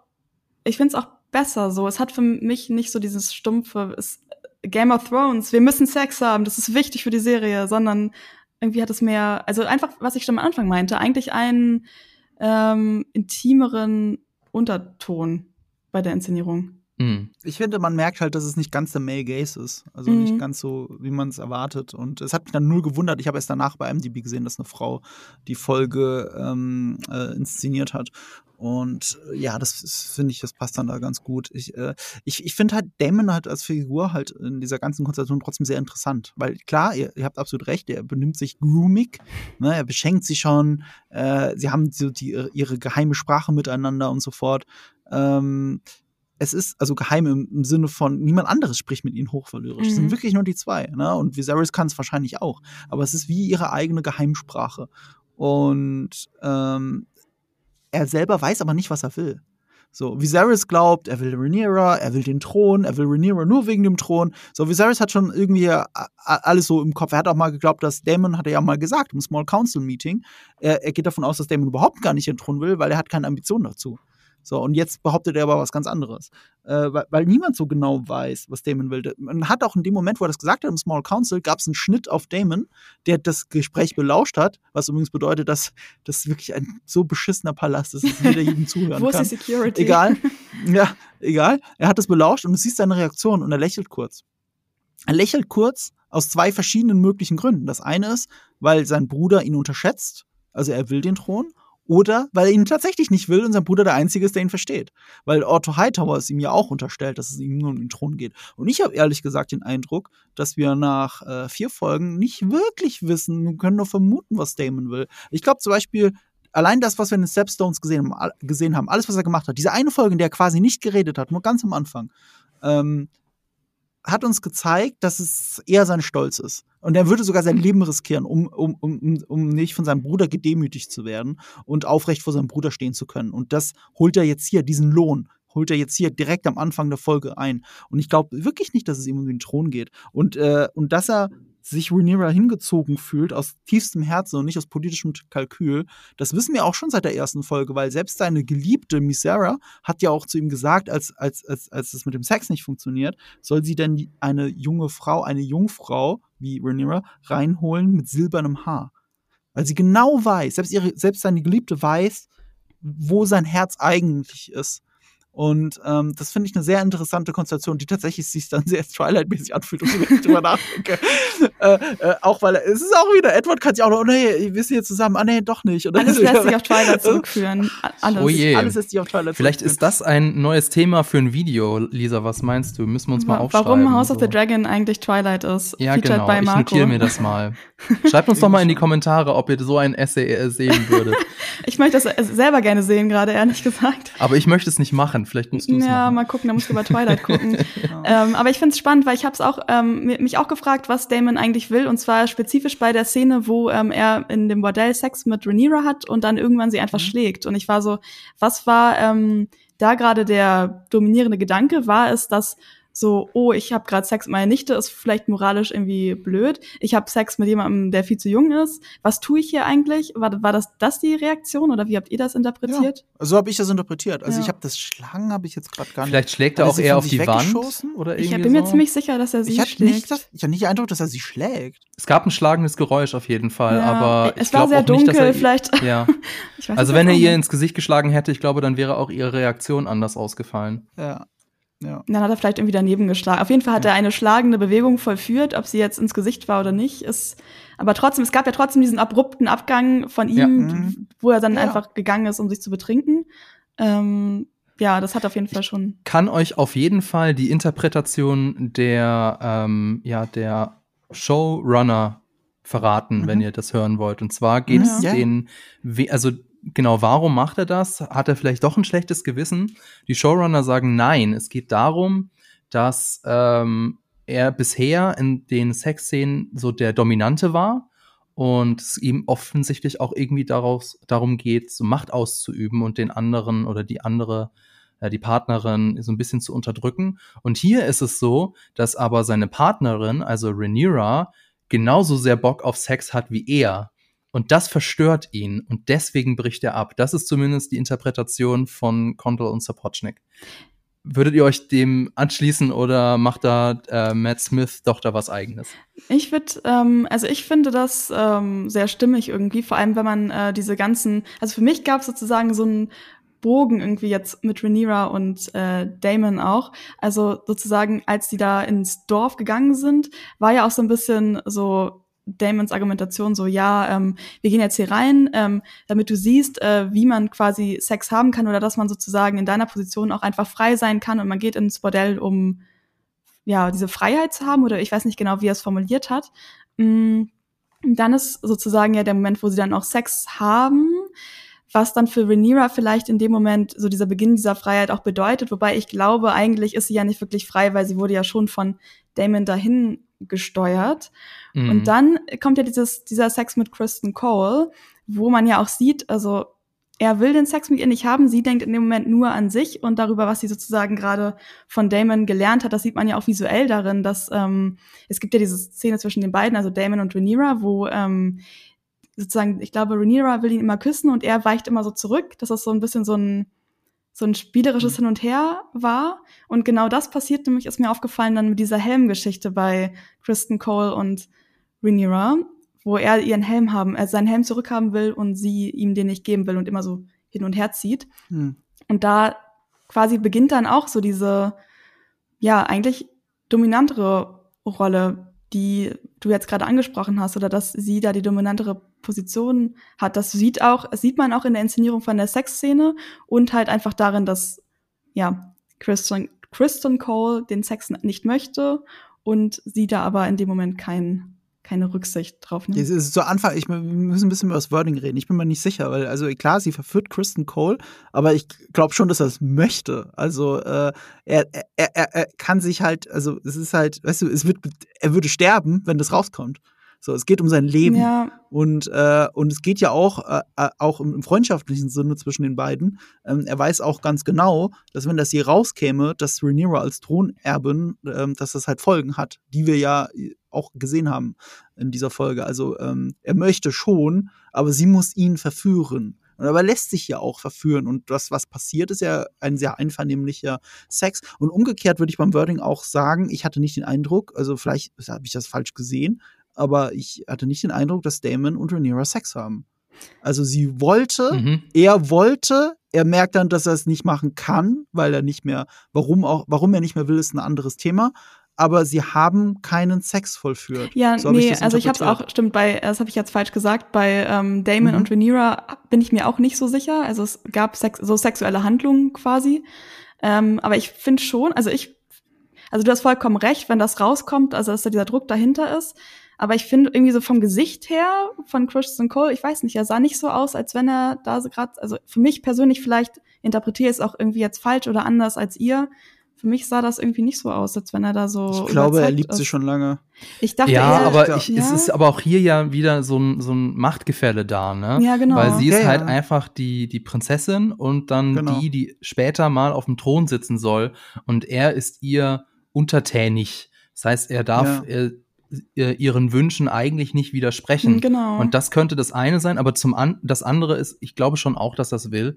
ich finde es auch besser so. Es hat für mich nicht so dieses stumpfe es, Game of Thrones, wir müssen Sex haben, das ist wichtig für die Serie, sondern irgendwie hat es mehr, also einfach, was ich schon am Anfang meinte, eigentlich einen ähm, intimeren Unterton bei der Inszenierung. Mhm. Ich finde, man merkt halt, dass es nicht ganz der Male Gaze ist. Also mhm. nicht ganz so, wie man es erwartet. Und es hat mich dann null gewundert. Ich habe erst danach bei MDB gesehen, dass eine Frau die Folge ähm, äh, inszeniert hat. Und äh, ja, das finde ich, das passt dann da ganz gut. Ich, äh, ich, ich finde halt Damon halt als Figur halt in dieser ganzen Konstellation trotzdem sehr interessant. Weil klar, ihr, ihr habt absolut recht, er benimmt sich groomig, ne, er beschenkt sie schon, äh, sie haben so die, ihre geheime Sprache miteinander und so fort. Ähm, es ist also geheim im, im, Sinne von, niemand anderes spricht mit ihnen hochverlyrisch. Mhm. Es sind mhm. wirklich nur die zwei. Ne? Und Viserys kann es wahrscheinlich auch. Aber es ist wie ihre eigene Geheimsprache. Und ähm, er selber weiß aber nicht, was er will. So, Viserys glaubt, er will Rhaenyra, er will den Thron, er will Rhaenyra nur wegen dem Thron. So, Viserys hat schon irgendwie alles so im Kopf. Er hat auch mal geglaubt, dass Damon, hat er ja mal gesagt im Small Council Meeting, er, er geht davon aus, dass Damon überhaupt gar nicht den Thron will, weil er hat keine Ambitionen dazu. So, und jetzt behauptet er aber was ganz anderes. Äh, weil, weil, niemand so genau weiß, was Damon will. Man hat auch in dem Moment, wo er das gesagt hat im Small Council, gab es einen Schnitt auf Damon, der das Gespräch belauscht hat, was übrigens bedeutet, dass das wirklich ein so beschissener Palast ist, dass jeder jedem zuhören wo kann. ist die Security? Egal. Ja, egal. Er hat das belauscht und du siehst seine Reaktion und er lächelt kurz. Er lächelt kurz aus zwei verschiedenen möglichen Gründen. Das eine ist, weil sein Bruder ihn unterschätzt, also er will den Thron oder weil er ihn tatsächlich nicht will und sein Bruder der Einzige ist, der ihn versteht. Weil Otto Hightower es ihm ja auch unterstellt, dass es ihm nur um den Thron geht. Und ich habe ehrlich gesagt den Eindruck, dass wir nach äh, vier Folgen nicht wirklich wissen, wir können nur vermuten, was Damon will. Ich glaube zum Beispiel, allein das, was wir in den Stepstones gesehen, gesehen haben, alles, was er gemacht hat, diese eine Folge, in der er quasi nicht geredet hat, nur ganz am Anfang, ähm, hat uns gezeigt, dass es eher sein Stolz ist. Und er würde sogar sein Leben riskieren, um, um, um, um nicht von seinem Bruder gedemütigt zu werden und aufrecht vor seinem Bruder stehen zu können. Und das holt er jetzt hier, diesen Lohn, holt er jetzt hier direkt am Anfang der Folge ein. Und ich glaube wirklich nicht, dass es ihm um den Thron geht. Und, äh, und dass er sich Rhaenyra hingezogen fühlt aus tiefstem Herzen und nicht aus politischem Kalkül. Das wissen wir auch schon seit der ersten Folge, weil selbst seine geliebte Misera hat ja auch zu ihm gesagt, als, als, als, als es mit dem Sex nicht funktioniert, soll sie denn eine junge Frau, eine Jungfrau wie Rhaenyra reinholen mit silbernem Haar. Weil sie genau weiß, selbst, ihre, selbst seine Geliebte weiß, wo sein Herz eigentlich ist. Und ähm, das finde ich eine sehr interessante Konstellation, die tatsächlich sich dann sehr Twilight-mäßig anfühlt, wenn ich drüber nachdenke. äh, äh, auch weil es ist auch wieder, Edward kann sich auch noch, oh nee, wir sind hier zusammen, ah nee, doch nicht. Oder alles lässt sich auf Twilight zurückführen. Alles, oh je. alles lässt sich auf Twilight Vielleicht ist das ein neues Thema für ein Video, Lisa, was meinst du? Müssen wir uns mal aufschreiben. Warum House so. of the Dragon eigentlich Twilight ist. Ja, genau. Bei Marco. Ich notiere mir das mal. Schreibt uns doch mal in die Kommentare, ob ihr so ein Essay sehen würdet. ich möchte das selber gerne sehen, gerade ehrlich gesagt. Aber ich möchte es nicht machen. Vielleicht musst du es Ja, machen. mal gucken, da musst du über Twilight gucken. ähm, aber ich finde es spannend, weil ich habe es auch ähm, mich auch gefragt, was Damon eigentlich will. Und zwar spezifisch bei der Szene, wo ähm, er in dem Bordell Sex mit Rhaenyra hat und dann irgendwann sie einfach mhm. schlägt. Und ich war so, was war ähm, da gerade der dominierende Gedanke? War es, dass so, oh, ich habe gerade Sex mit meiner Nichte, ist vielleicht moralisch irgendwie blöd. Ich habe Sex mit jemandem, der viel zu jung ist. Was tue ich hier eigentlich? War, war das das die Reaktion oder wie habt ihr das interpretiert? Ja, so habe ich das interpretiert. Also ja. ich habe das Schlagen habe ich jetzt gerade gar nicht. Vielleicht schlägt er auch eher auf die Wand oder irgendwie Ich bin mir so. ziemlich sicher, dass er sie ich schlägt. Nicht das, ich habe nicht den Eindruck, dass er sie schlägt. Es gab ein schlagendes Geräusch auf jeden Fall, ja, aber es war sehr dunkel, nicht, er, vielleicht. Ja. also wenn er ihr ins Gesicht geschlagen hätte, ich glaube, dann wäre auch ihre Reaktion anders ausgefallen. Ja. Ja. Dann hat er vielleicht irgendwie daneben geschlagen. Auf jeden Fall hat ja. er eine schlagende Bewegung vollführt, ob sie jetzt ins Gesicht war oder nicht, ist. Aber trotzdem, es gab ja trotzdem diesen abrupten Abgang von ihm, ja. Mhm. wo er dann einfach gegangen ist, um sich zu betrinken. Ähm, ja, das hat auf jeden Fall schon. Ich kann euch auf jeden Fall die Interpretation der, ähm, ja, der Showrunner verraten, mhm. wenn ihr das hören wollt. Und zwar geht es ja. den, also genau, warum macht er das? Hat er vielleicht doch ein schlechtes Gewissen? Die Showrunner sagen nein. Es geht darum, dass ähm, er bisher in den Sexszenen so der Dominante war und es ihm offensichtlich auch irgendwie daraus, darum geht, so Macht auszuüben und den anderen oder die andere, äh, die Partnerin so ein bisschen zu unterdrücken. Und hier ist es so, dass aber seine Partnerin, also Rhaenyra, genauso sehr Bock auf Sex hat wie er. Und das verstört ihn und deswegen bricht er ab. Das ist zumindest die Interpretation von Condell und Sapochnik. Würdet ihr euch dem anschließen oder macht da äh, Matt Smith doch da was eigenes? Ich würde, ähm, also ich finde das ähm, sehr stimmig irgendwie, vor allem wenn man äh, diese ganzen, also für mich gab es sozusagen so einen Bogen irgendwie jetzt mit Rhaenyra und äh, Damon auch. Also sozusagen, als die da ins Dorf gegangen sind, war ja auch so ein bisschen so Damons Argumentation so, ja, ähm, wir gehen jetzt hier rein, ähm, damit du siehst, äh, wie man quasi Sex haben kann oder dass man sozusagen in deiner Position auch einfach frei sein kann und man geht ins Bordell, um ja diese Freiheit zu haben oder ich weiß nicht genau, wie er es formuliert hat. Mm, dann ist sozusagen ja der Moment, wo sie dann auch Sex haben, was dann für Rhaenyra vielleicht in dem Moment so dieser Beginn dieser Freiheit auch bedeutet, wobei ich glaube, eigentlich ist sie ja nicht wirklich frei, weil sie wurde ja schon von Damon dahin gesteuert. Mhm. Und dann kommt ja dieses, dieser Sex mit Kristen Cole, wo man ja auch sieht, also er will den Sex mit ihr nicht haben, sie denkt in dem Moment nur an sich und darüber, was sie sozusagen gerade von Damon gelernt hat. Das sieht man ja auch visuell darin, dass ähm, es gibt ja diese Szene zwischen den beiden, also Damon und Rhaenyra, wo ähm, sozusagen, ich glaube, Rhaenyra will ihn immer küssen und er weicht immer so zurück. Das ist so ein bisschen so ein so ein spielerisches mhm. Hin und Her war. Und genau das passiert nämlich, ist mir aufgefallen dann mit dieser Helmgeschichte bei Kristen Cole und Rhaenyra, wo er ihren Helm haben, er seinen Helm zurückhaben will und sie ihm den nicht geben will und immer so hin und her zieht. Mhm. Und da quasi beginnt dann auch so diese, ja, eigentlich dominantere Rolle, die du jetzt gerade angesprochen hast, oder dass sie da die dominantere Position hat. Das sieht auch, sieht man auch in der Inszenierung von der Sexszene und halt einfach darin, dass ja Kristen, Kristen Cole den Sex nicht möchte und sie da aber in dem Moment kein, keine Rücksicht drauf nimmt. Es ist zu Anfang, ich, wir müssen ein bisschen über das Wording reden. Ich bin mir nicht sicher, weil, also klar, sie verführt Kristen Cole, aber ich glaube schon, dass er es möchte. Also äh, er, er, er, er kann sich halt, also es ist halt, weißt du, es wird, er würde sterben, wenn das rauskommt. So, es geht um sein Leben. Ja. Und, äh, und es geht ja auch, äh, äh, auch im, freundschaftlichen Sinne zwischen den beiden. Ähm, er weiß auch ganz genau, dass wenn das hier rauskäme, dass Rhaenyra als Thronerbin, ähm, dass das halt Folgen hat, die wir ja äh, auch gesehen haben in dieser Folge. Also ähm, er möchte schon, aber sie muss ihn verführen. Und aber lässt sich ja auch verführen. Und das, was passiert, ist ja ein sehr einvernehmlicher Sex. Und umgekehrt würde ich beim Wording auch sagen, ich hatte nicht den Eindruck, also vielleicht habe ich das falsch gesehen, aber ich hatte nicht den Eindruck, dass Damon und Rhaenyra Sex haben. Also sie wollte, mhm. er wollte, er merkt dann, dass er es nicht machen kann, weil er nicht mehr, warum auch, warum er nicht mehr will, ist ein anderes Thema. Aber sie haben keinen Sex vollführt. Ja, so nee, ich also ich habe es auch, stimmt, bei, das habe ich jetzt falsch gesagt, bei ähm, Damon mhm. und Rhaenyra bin ich mir auch nicht so sicher. Also es gab Sex, so sexuelle Handlungen quasi. Ähm, aber ich finde schon, also ich, also du hast vollkommen recht, wenn das rauskommt, also dass da dieser Druck dahinter ist. Aber ich finde irgendwie so vom Gesicht her von Christian Cole, ich weiß nicht, er sah nicht so aus, als wenn er da so gerade, also für mich persönlich vielleicht interpretiere ich es auch irgendwie jetzt falsch oder anders als ihr. Für mich sah das irgendwie nicht so aus, als wenn er da so. Ich glaube, er liebt ist. sie schon lange. Ich dachte, ja, eher, aber ich, ja? es ist aber auch hier ja wieder so ein, so ein Machtgefälle da, ne? Ja, genau. Weil sie ist ja, halt ja. einfach die, die Prinzessin und dann genau. die, die später mal auf dem Thron sitzen soll. Und er ist ihr untertänig. Das heißt, er darf ja. Äh, ihren Wünschen eigentlich nicht widersprechen. Mhm, genau. Und das könnte das eine sein, aber zum an das andere ist, ich glaube schon auch, dass das will.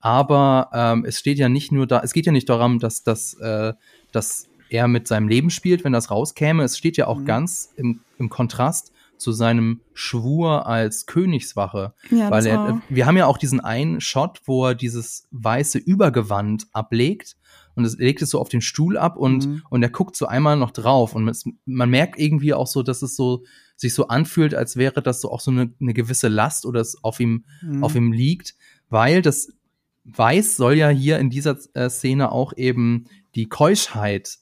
Aber ähm, es steht ja nicht nur da, es geht ja nicht darum, dass, dass, äh, dass er mit seinem Leben spielt, wenn das rauskäme. Es steht ja auch mhm. ganz im, im Kontrast zu seinem Schwur als Königswache. Ja, weil er, wir haben ja auch diesen einen Shot, wo er dieses weiße Übergewand ablegt und es legt es so auf den Stuhl ab und, mhm. und er guckt so einmal noch drauf und es, man merkt irgendwie auch so, dass es so sich so anfühlt, als wäre das so auch so eine, eine gewisse Last oder es auf ihm, mhm. auf ihm liegt, weil das Weiß soll ja hier in dieser äh, Szene auch eben die Keuschheit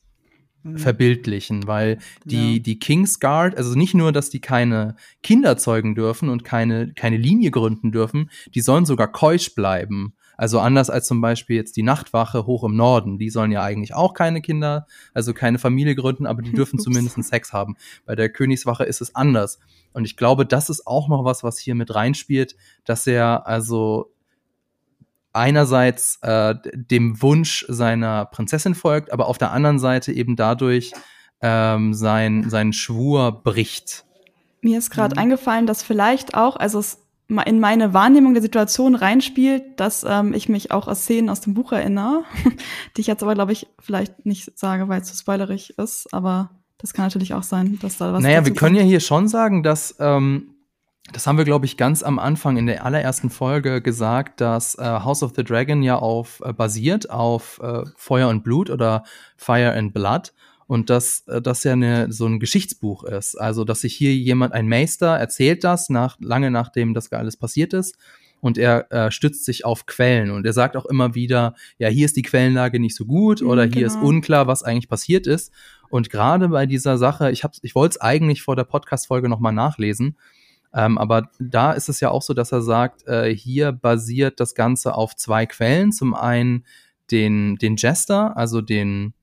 mhm. verbildlichen, weil die, ja. die Kingsguard, also nicht nur, dass die keine Kinder zeugen dürfen und keine, keine Linie gründen dürfen, die sollen sogar keusch bleiben. Also anders als zum Beispiel jetzt die Nachtwache hoch im Norden. Die sollen ja eigentlich auch keine Kinder, also keine Familie gründen, aber die dürfen zumindest Sex haben. Bei der Königswache ist es anders. Und ich glaube, das ist auch noch was, was hier mit reinspielt, dass er also einerseits äh, dem Wunsch seiner Prinzessin folgt, aber auf der anderen Seite eben dadurch ähm, sein, seinen Schwur bricht. Mir ist gerade mhm. eingefallen, dass vielleicht auch, also es in meine Wahrnehmung der Situation reinspielt, dass ähm, ich mich auch aus Szenen aus dem Buch erinnere, die ich jetzt aber, glaube ich, vielleicht nicht sage, weil es zu spoilerig ist, aber das kann natürlich auch sein, dass da was. Naja, wir können kommt. ja hier schon sagen, dass ähm, das haben wir, glaube ich, ganz am Anfang in der allerersten Folge gesagt, dass äh, House of the Dragon ja auf äh, basiert auf äh, Feuer und Blut oder Fire and Blood und dass äh, das ja eine, so ein Geschichtsbuch ist. Also, dass sich hier jemand, ein Meister, erzählt das nach lange nachdem das alles passiert ist und er äh, stützt sich auf Quellen und er sagt auch immer wieder, ja, hier ist die Quellenlage nicht so gut oder mhm, hier ist genau. unklar, was eigentlich passiert ist. Und gerade bei dieser Sache, ich hab's, ich wollte es eigentlich vor der Podcast-Folge nochmal nachlesen, ähm, aber da ist es ja auch so, dass er sagt, äh, hier basiert das Ganze auf zwei Quellen. Zum einen den, den Jester, also den,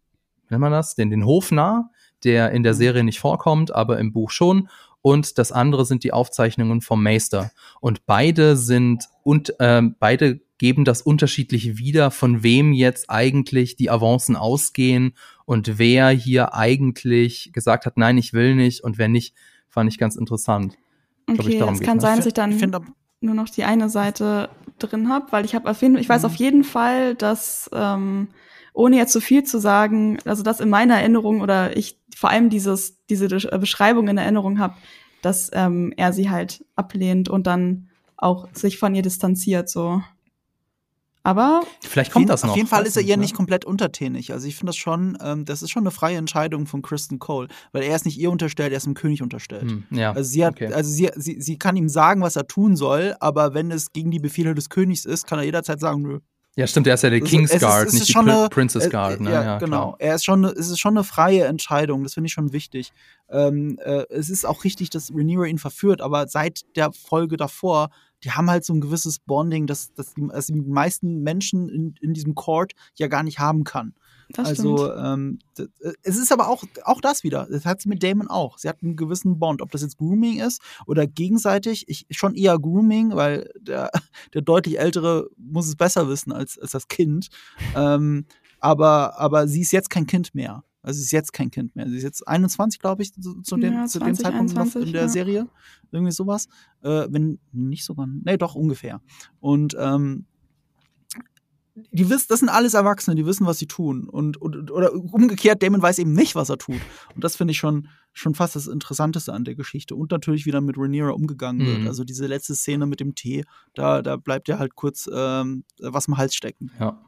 nennt man das, den, den Hofnarr, der in der mhm. Serie nicht vorkommt, aber im Buch schon. Und das andere sind die Aufzeichnungen vom Meister. Und beide sind und äh, beide geben das unterschiedlich wieder, von wem jetzt eigentlich die Avancen ausgehen und wer hier eigentlich gesagt hat, nein, ich will nicht und wer nicht, fand ich ganz interessant. Okay, es kann ne? sein, dass ich dann find, nur noch die eine Seite drin habe, weil ich habe auf jeden, ich weiß mhm. auf jeden Fall, dass ähm, ohne jetzt zu so viel zu sagen, also dass in meiner Erinnerung oder ich vor allem dieses diese äh, Beschreibung in Erinnerung habe, dass ähm, er sie halt ablehnt und dann auch sich von ihr distanziert so. Aber vielleicht kommt das noch. Auf jeden Fall ist er ihr ne? nicht komplett untertänig. Also ich finde das schon, ähm, das ist schon eine freie Entscheidung von Kristen Cole, weil er ist nicht ihr unterstellt, er ist dem König unterstellt. Hm, ja, also sie hat, okay. also sie, sie, sie kann ihm sagen, was er tun soll, aber wenn es gegen die Befehle des Königs ist, kann er jederzeit sagen, nö. Ja, stimmt, er ist ja der King's Guard, nicht die eine, Princess Guard. Ne? Ja, ja genau. Klar. Er ist schon, es ist schon eine freie Entscheidung, das finde ich schon wichtig. Ähm, äh, es ist auch richtig, dass Rhaenyra ihn verführt, aber seit der Folge davor die haben halt so ein gewisses Bonding, das, das, die, das die meisten Menschen in, in diesem Court ja gar nicht haben kann. Das also ähm, äh, es ist aber auch, auch das wieder. Das hat sie mit Damon auch. Sie hat einen gewissen Bond. Ob das jetzt Grooming ist oder gegenseitig, ich schon eher Grooming, weil der, der deutlich ältere muss es besser wissen als, als das Kind. ähm, aber, aber sie ist jetzt kein Kind mehr. Also sie ist jetzt kein Kind mehr. Sie ist jetzt 21, glaube ich, zu, zu, dem, ja, 20, zu dem Zeitpunkt 21, noch in der ja. Serie. Irgendwie sowas. Äh, wenn nicht sogar, nee, doch ungefähr. Und ähm, die wissen, das sind alles Erwachsene, die wissen, was sie tun. Und, und oder umgekehrt, Damon weiß eben nicht, was er tut. Und das finde ich schon, schon fast das Interessanteste an der Geschichte. Und natürlich, wie dann mit Rhaenyra umgegangen mhm. wird. Also diese letzte Szene mit dem Tee, da, da bleibt ja halt kurz ähm, was im Hals stecken. Ja.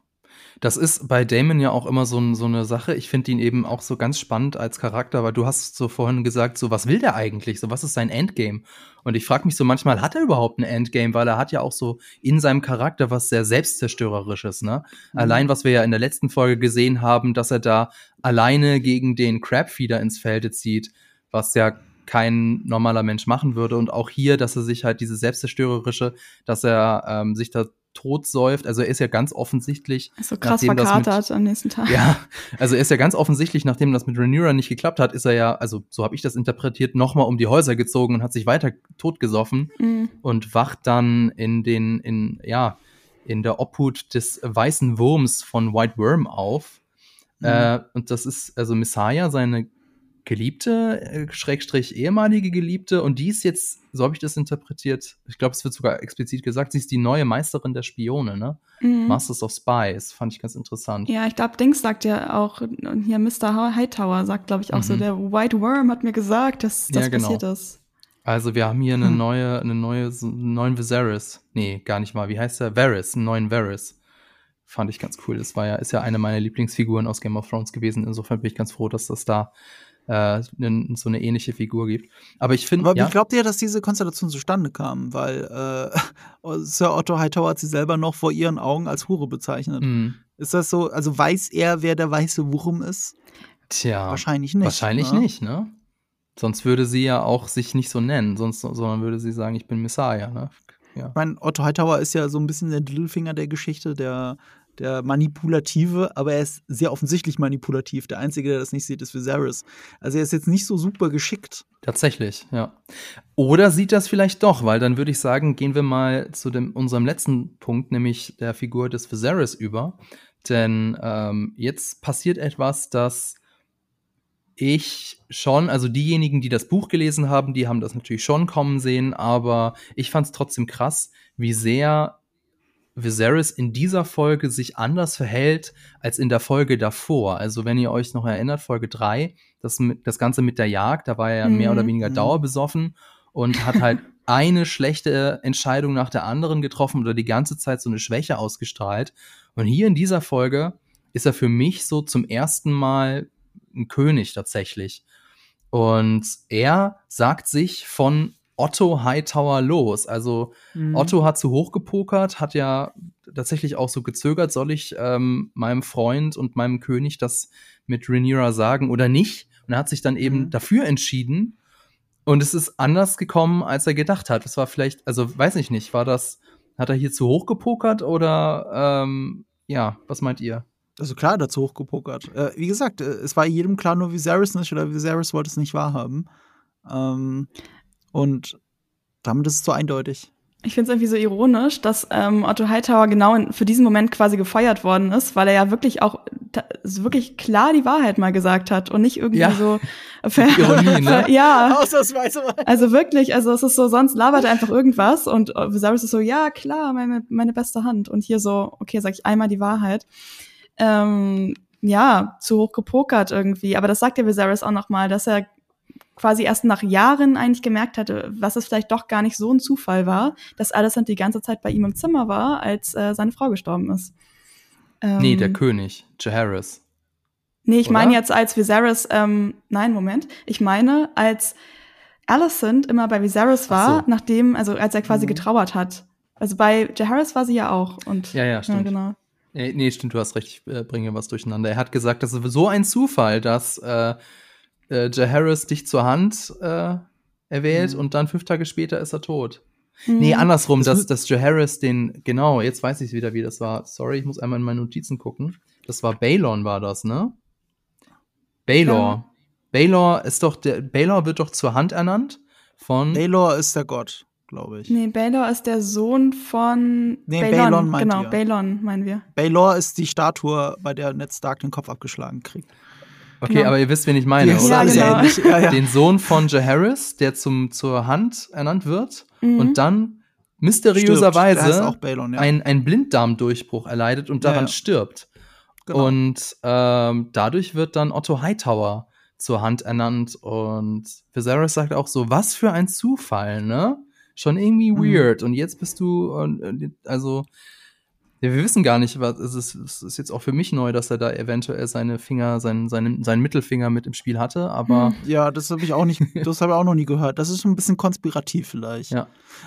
Das ist bei Damon ja auch immer so, so eine Sache. Ich finde ihn eben auch so ganz spannend als Charakter, weil du hast so vorhin gesagt, so was will der eigentlich? So was ist sein Endgame? Und ich frage mich so manchmal, hat er überhaupt ein Endgame? Weil er hat ja auch so in seinem Charakter was sehr selbstzerstörerisches, ne? Mhm. Allein, was wir ja in der letzten Folge gesehen haben, dass er da alleine gegen den Crabfeeder ins Felde zieht, was ja kein normaler Mensch machen würde. Und auch hier, dass er sich halt dieses Selbstzerstörerische, dass er ähm, sich da totsäuft. Also er ist ja ganz offensichtlich. So krass verkatert am nächsten Tag. Ja, also er ist ja ganz offensichtlich, nachdem das mit Rhaenyra nicht geklappt hat, ist er ja, also so habe ich das interpretiert, nochmal um die Häuser gezogen und hat sich weiter totgesoffen mhm. und wacht dann in den, in, ja, in der Obhut des weißen Wurms von White Worm auf. Mhm. Äh, und das ist also Messiah, seine Geliebte, äh, Schrägstrich ehemalige Geliebte. Und die ist jetzt, so habe ich das interpretiert, ich glaube, es wird sogar explizit gesagt, sie ist die neue Meisterin der Spione, ne? Mhm. Masters of Spies, fand ich ganz interessant. Ja, ich glaube, Dings sagt ja auch, hier Mr. Hightower sagt, glaube ich, auch mhm. so, der White Worm hat mir gesagt, dass das ja, genau. passiert ist. Also wir haben hier eine hm. neue, eine neue, einen neuen Viserys. Nee, gar nicht mal. Wie heißt der? Varys, einen neuen Varys. Fand ich ganz cool. Das war ja, ist ja eine meiner Lieblingsfiguren aus Game of Thrones gewesen. Insofern bin ich ganz froh, dass das da äh, so eine ähnliche Figur gibt. Aber ich finde. Aber ja, wie glaubt ihr, dass diese Konstellation zustande kam? Weil äh, Sir Otto Hightower hat sie selber noch vor ihren Augen als Hure bezeichnet. Mhm. Ist das so, also weiß er, wer der weiße Wurm ist? Tja. Wahrscheinlich nicht. Wahrscheinlich ne? nicht, ne? Sonst würde sie ja auch sich nicht so nennen, sonst, sondern würde sie sagen, ich bin Messiah, ne? Ja. Ich meine, Otto Hightower ist ja so ein bisschen der Littlefinger der Geschichte, der der Manipulative, aber er ist sehr offensichtlich manipulativ. Der Einzige, der das nicht sieht, ist Viserys. Also er ist jetzt nicht so super geschickt. Tatsächlich, ja. Oder sieht das vielleicht doch, weil dann würde ich sagen, gehen wir mal zu dem, unserem letzten Punkt, nämlich der Figur des Viserys über. Denn ähm, jetzt passiert etwas, das ich schon, also diejenigen, die das Buch gelesen haben, die haben das natürlich schon kommen sehen, aber ich fand es trotzdem krass, wie sehr Viserys in dieser Folge sich anders verhält als in der Folge davor. Also wenn ihr euch noch erinnert, Folge 3, das, das Ganze mit der Jagd, da war er ja mhm. mehr oder weniger mhm. dauerbesoffen und hat halt eine schlechte Entscheidung nach der anderen getroffen oder die ganze Zeit so eine Schwäche ausgestrahlt. Und hier in dieser Folge ist er für mich so zum ersten Mal ein König tatsächlich. Und er sagt sich von Otto Hightower los. Also mhm. Otto hat zu hoch gepokert, hat ja tatsächlich auch so gezögert, soll ich ähm, meinem Freund und meinem König das mit Rhaenyra sagen oder nicht? Und er hat sich dann eben mhm. dafür entschieden. Und es ist anders gekommen, als er gedacht hat. Es war vielleicht, also weiß ich nicht, war das, hat er hier zu hoch gepokert oder ähm, ja, was meint ihr? Also klar, dazu hochgepokert. Äh, wie gesagt, äh, es war jedem klar, nur Viserys nicht oder Viserys wollte es nicht wahrhaben. Ähm, und damit ist es so eindeutig. Ich finde es irgendwie so ironisch, dass ähm, Otto Hightower genau in, für diesen Moment quasi gefeuert worden ist, weil er ja wirklich auch wirklich klar die Wahrheit mal gesagt hat und nicht irgendwie ja. so Ironie, ne? ja. Ausnahmsweise mal. Also wirklich, also es ist so, sonst labert er einfach irgendwas und Viserys ist so, ja klar, meine, meine beste Hand. Und hier so, okay, sag ich einmal die Wahrheit. Ähm, ja, zu hoch gepokert irgendwie. Aber das sagt ja Viserys auch noch mal, dass er quasi erst nach Jahren eigentlich gemerkt hatte, was es vielleicht doch gar nicht so ein Zufall war, dass Alicent die ganze Zeit bei ihm im Zimmer war, als äh, seine Frau gestorben ist. Ähm, nee, der König, Jaehaerys. Nee, ich meine jetzt als Viserys, ähm, nein, Moment. Ich meine, als Alicent immer bei Viserys war, so. nachdem, also als er quasi mhm. getrauert hat. Also bei Jaehaerys war sie ja auch. Und, ja, ja, stimmt. Ja, genau. Nee, stimmt, du hast recht, ich äh, bringe was durcheinander. Er hat gesagt, das ist so ein Zufall, dass äh, äh, Jaharis dich zur Hand äh, erwählt mhm. und dann fünf Tage später ist er tot. Mhm. Nee, andersrum, das dass, dass Jaharis den, genau, jetzt weiß ich wieder, wie das war. Sorry, ich muss einmal in meine Notizen gucken. Das war Balon, war das, ne? Baylor. Ja. Baylor ist doch, der, Baylor wird doch zur Hand ernannt von. Baylor ist der Gott, glaube ich. Nee, Baylor ist der Sohn von. Nee, Balon, Balon meint Genau, ihr. Balon meinen wir. Baylor ist die Statue, bei der Ned Stark den Kopf abgeschlagen kriegt. Okay, genau. aber ihr wisst, wen ich meine, Die oder? Ja, genau. ja, ja. Den Sohn von Jaharis, der zum, zur Hand ernannt wird mhm. und dann mysteriöserweise Balon, ein, ein Blinddarmdurchbruch erleidet und daran stirbt. Genau. Und ähm, dadurch wird dann Otto Hightower zur Hand ernannt und Viserys sagt auch so, was für ein Zufall, ne? Schon irgendwie mhm. weird. Und jetzt bist du, also ja, wir wissen gar nicht, was es ist, es ist jetzt auch für mich neu, dass er da eventuell seine Finger, seinen, seinen, seinen Mittelfinger mit im Spiel hatte, aber. Hm, ja, das habe ich auch nicht, das habe ich auch noch nie gehört. Das ist schon ein bisschen konspirativ vielleicht. Ja.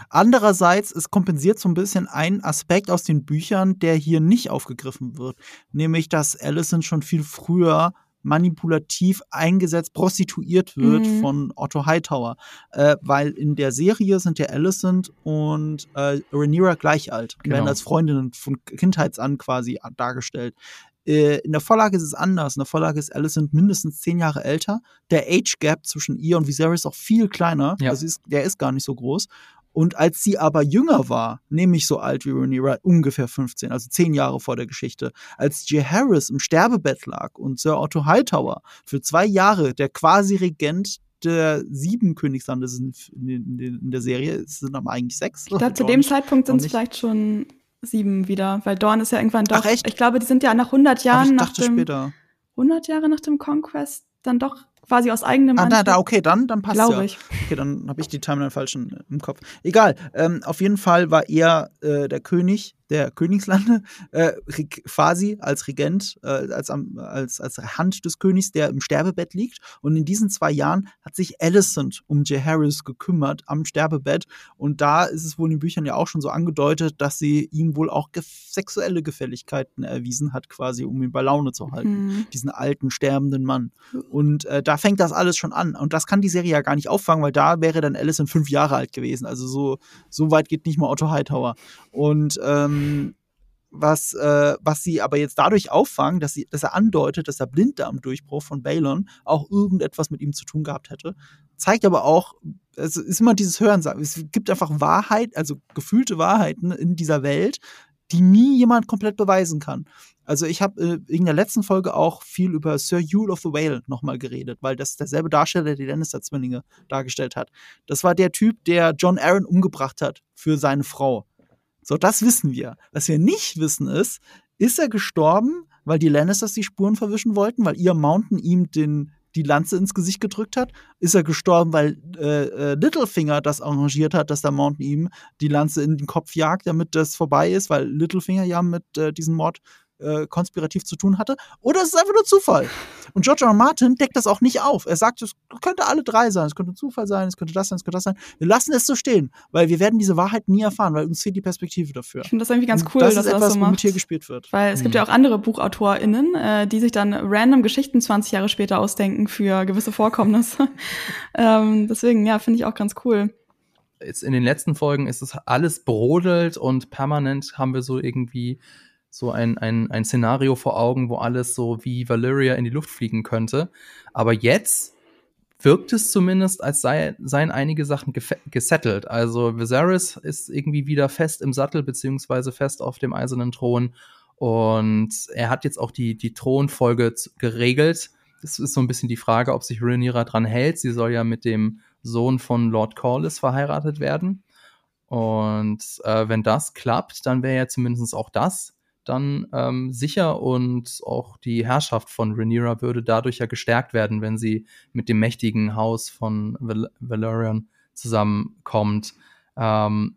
Andererseits, es kompensiert so ein bisschen einen Aspekt aus den Büchern, der hier nicht aufgegriffen wird. Nämlich, dass Allison schon viel früher manipulativ eingesetzt, prostituiert wird mhm. von Otto Hightower. Äh, weil in der Serie sind ja Alicent und äh, Rhaenyra gleich alt genau. werden als Freundinnen von Kindheits an quasi dargestellt. Äh, in der Vorlage ist es anders. In der Vorlage ist Alicent mindestens zehn Jahre älter. Der Age Gap zwischen ihr und Viserys ist auch viel kleiner. Ja. Also ist, der ist gar nicht so groß. Und als sie aber jünger war, nämlich so alt wie Rhaenyra, ungefähr 15, also zehn Jahre vor der Geschichte, als Jay Harris im Sterbebett lag und Sir Otto Hightower für zwei Jahre der quasi Regent der sieben Königslande sind in, in, der Serie. Es sind aber eigentlich sechs. Ich glaube, zu dem Zeitpunkt sind es vielleicht schon sieben wieder, weil Dorn ist ja irgendwann doch. Ach, echt? Ich glaube, die sind ja nach 100 Jahren. Ach, ich dachte nach dem, später. 100 Jahre nach dem Conquest dann doch quasi aus eigenem Ah, da, da, okay, dann, dann passt Glaube ja. ich. Okay, dann habe ich die Timeline falsch im Kopf. Egal. Ähm, auf jeden Fall war er äh, der König der Königslande, äh, quasi als Regent, äh, als, als, als Hand des Königs, der im Sterbebett liegt. Und in diesen zwei Jahren hat sich Alicent um Jay Harris gekümmert am Sterbebett. Und da ist es wohl in den Büchern ja auch schon so angedeutet, dass sie ihm wohl auch gef sexuelle Gefälligkeiten erwiesen hat, quasi, um ihn bei Laune zu halten. Mhm. Diesen alten, sterbenden Mann. Und äh, da fängt das alles schon an. Und das kann die Serie ja gar nicht auffangen, weil da wäre dann Alicent fünf Jahre alt gewesen. Also so, so weit geht nicht mal Otto Hightower. Und ähm, was, äh, was sie aber jetzt dadurch auffangen, dass, sie, dass er andeutet, dass der Blinddarmdurchbruch von Balon auch irgendetwas mit ihm zu tun gehabt hätte, zeigt aber auch, es ist immer dieses Hören, es gibt einfach Wahrheit, also gefühlte Wahrheiten in dieser Welt, die nie jemand komplett beweisen kann. Also ich habe äh, in der letzten Folge auch viel über Sir Yule of the Whale nochmal geredet, weil das derselbe Darsteller, der die Lannister-Zwillinge dargestellt hat. Das war der Typ, der John Aaron umgebracht hat für seine Frau. So, das wissen wir. Was wir nicht wissen ist, ist er gestorben, weil die Lannisters die Spuren verwischen wollten, weil ihr Mountain ihm den, die Lanze ins Gesicht gedrückt hat? Ist er gestorben, weil äh, äh, Littlefinger das arrangiert hat, dass der Mountain ihm die Lanze in den Kopf jagt, damit das vorbei ist, weil Littlefinger ja mit äh, diesem Mord äh, konspirativ zu tun hatte, oder es ist einfach nur Zufall. Und George R. R. Martin deckt das auch nicht auf. Er sagt, es könnte alle drei sein. Es könnte Zufall sein, es könnte das sein, es könnte das sein. Wir lassen es so stehen, weil wir werden diese Wahrheit nie erfahren, weil uns fehlt die Perspektive dafür. Ich finde das irgendwie ganz cool, das dass ist etwas, das so womit hier gespielt wird. Weil es mhm. gibt ja auch andere BuchautorInnen, äh, die sich dann random Geschichten 20 Jahre später ausdenken für gewisse Vorkommnisse. ähm, deswegen, ja, finde ich auch ganz cool jetzt in den letzten Folgen ist es alles brodelt und permanent haben wir so irgendwie so ein, ein, ein Szenario vor Augen, wo alles so wie Valyria in die Luft fliegen könnte. Aber jetzt wirkt es zumindest, als sei, seien einige Sachen gesettelt. Also Viserys ist irgendwie wieder fest im Sattel, beziehungsweise fest auf dem eisernen Thron. Und er hat jetzt auch die, die Thronfolge geregelt. Es ist so ein bisschen die Frage, ob sich Rhaenyra dran hält. Sie soll ja mit dem Sohn von Lord Corlys verheiratet werden. Und äh, wenn das klappt, dann wäre ja zumindest auch das dann ähm, sicher und auch die Herrschaft von Rhaenyra würde dadurch ja gestärkt werden, wenn sie mit dem mächtigen Haus von Val Valerian zusammenkommt. Ähm,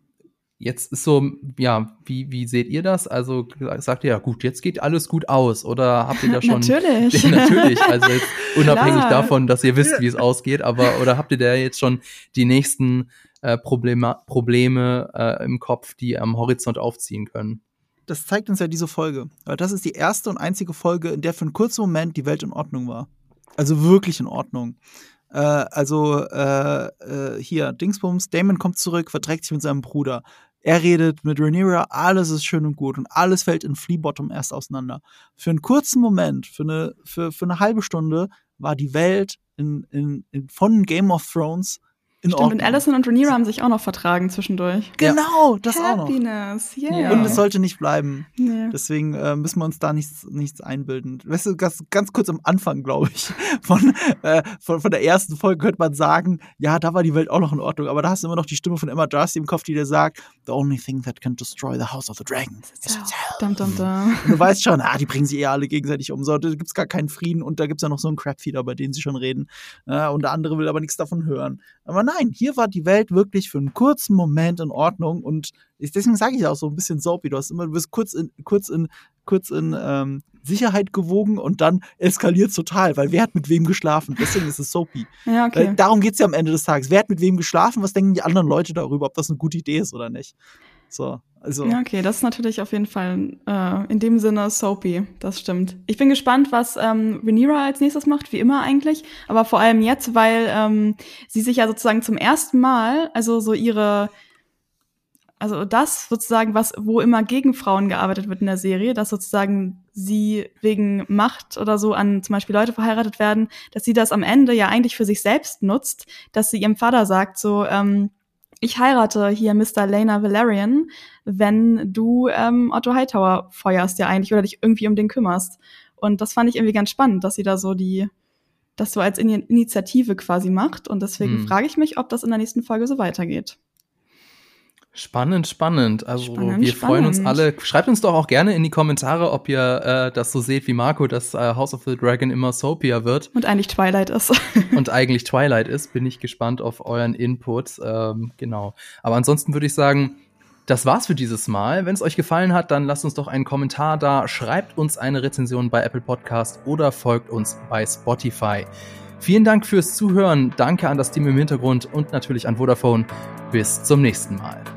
jetzt ist so, ja, wie, wie seht ihr das? Also sagt ihr ja, gut, jetzt geht alles gut aus oder habt ihr da schon. natürlich. natürlich, also jetzt unabhängig davon, dass ihr wisst, wie es ausgeht, aber oder habt ihr da jetzt schon die nächsten äh, Probleme, Probleme äh, im Kopf, die am Horizont aufziehen können? Das zeigt uns ja diese Folge. Weil das ist die erste und einzige Folge, in der für einen kurzen Moment die Welt in Ordnung war. Also wirklich in Ordnung. Äh, also äh, äh, hier, Dingsbums, Damon kommt zurück, verträgt sich mit seinem Bruder. Er redet mit Rhaenyra, alles ist schön und gut und alles fällt in Fleabottom erst auseinander. Für einen kurzen Moment, für eine, für, für eine halbe Stunde, war die Welt in, in, in, von Game of Thrones in Stimmt, Ordnung. und Allison und Rhaenyra haben sich auch noch vertragen zwischendurch. Genau, das Happiness, auch noch. Yeah. Und es sollte nicht bleiben. Nee. Deswegen äh, müssen wir uns da nichts, nichts einbilden. Weißt du, ganz, ganz kurz am Anfang, glaube ich, von, äh, von, von der ersten Folge könnte man sagen, ja, da war die Welt auch noch in Ordnung. Aber da hast du immer noch die Stimme von Emma Darcy im Kopf, die dir sagt, the only thing that can destroy the house of the dragon is dum, dum, dum. Und du weißt schon, ah, die bringen sich eher alle gegenseitig um. So, da gibt es gar keinen Frieden und da gibt es ja noch so einen Crapfeeder, bei dem sie schon reden. Äh, und der andere will aber nichts davon hören. Aber nein, hier war die Welt wirklich für einen kurzen Moment in Ordnung und deswegen sage ich auch so ein bisschen soapy. Du hast immer, du bist kurz in, kurz in, kurz in ähm, Sicherheit gewogen und dann eskaliert total, weil wer hat mit wem geschlafen? Deswegen ist es soapy. Ja, okay. Darum geht es ja am Ende des Tages. Wer hat mit wem geschlafen? Was denken die anderen Leute darüber, ob das eine gute Idee ist oder nicht? So, also. Ja, okay, das ist natürlich auf jeden Fall äh, in dem Sinne soapy, das stimmt. Ich bin gespannt, was ähm, Rhaenyra als nächstes macht, wie immer eigentlich, aber vor allem jetzt, weil ähm, sie sich ja sozusagen zum ersten Mal, also so ihre also das sozusagen, was, wo immer gegen Frauen gearbeitet wird in der Serie, dass sozusagen sie wegen Macht oder so an zum Beispiel Leute verheiratet werden, dass sie das am Ende ja eigentlich für sich selbst nutzt, dass sie ihrem Vater sagt, so, ähm, ich heirate hier Mr. Lena Valerian, wenn du ähm, Otto Hightower feuerst ja eigentlich oder dich irgendwie um den kümmerst. Und das fand ich irgendwie ganz spannend, dass sie da so die, das so als Initiative quasi macht. Und deswegen hm. frage ich mich, ob das in der nächsten Folge so weitergeht. Spannend, spannend. Also spannend, wir spannend. freuen uns alle. Schreibt uns doch auch gerne in die Kommentare, ob ihr äh, das so seht wie Marco, dass äh, House of the Dragon immer Soapia wird. Und eigentlich Twilight ist. und eigentlich Twilight ist. Bin ich gespannt auf euren Input. Ähm, genau. Aber ansonsten würde ich sagen, das war's für dieses Mal. Wenn es euch gefallen hat, dann lasst uns doch einen Kommentar da, schreibt uns eine Rezension bei Apple Podcast oder folgt uns bei Spotify. Vielen Dank fürs Zuhören, danke an das Team im Hintergrund und natürlich an Vodafone. Bis zum nächsten Mal.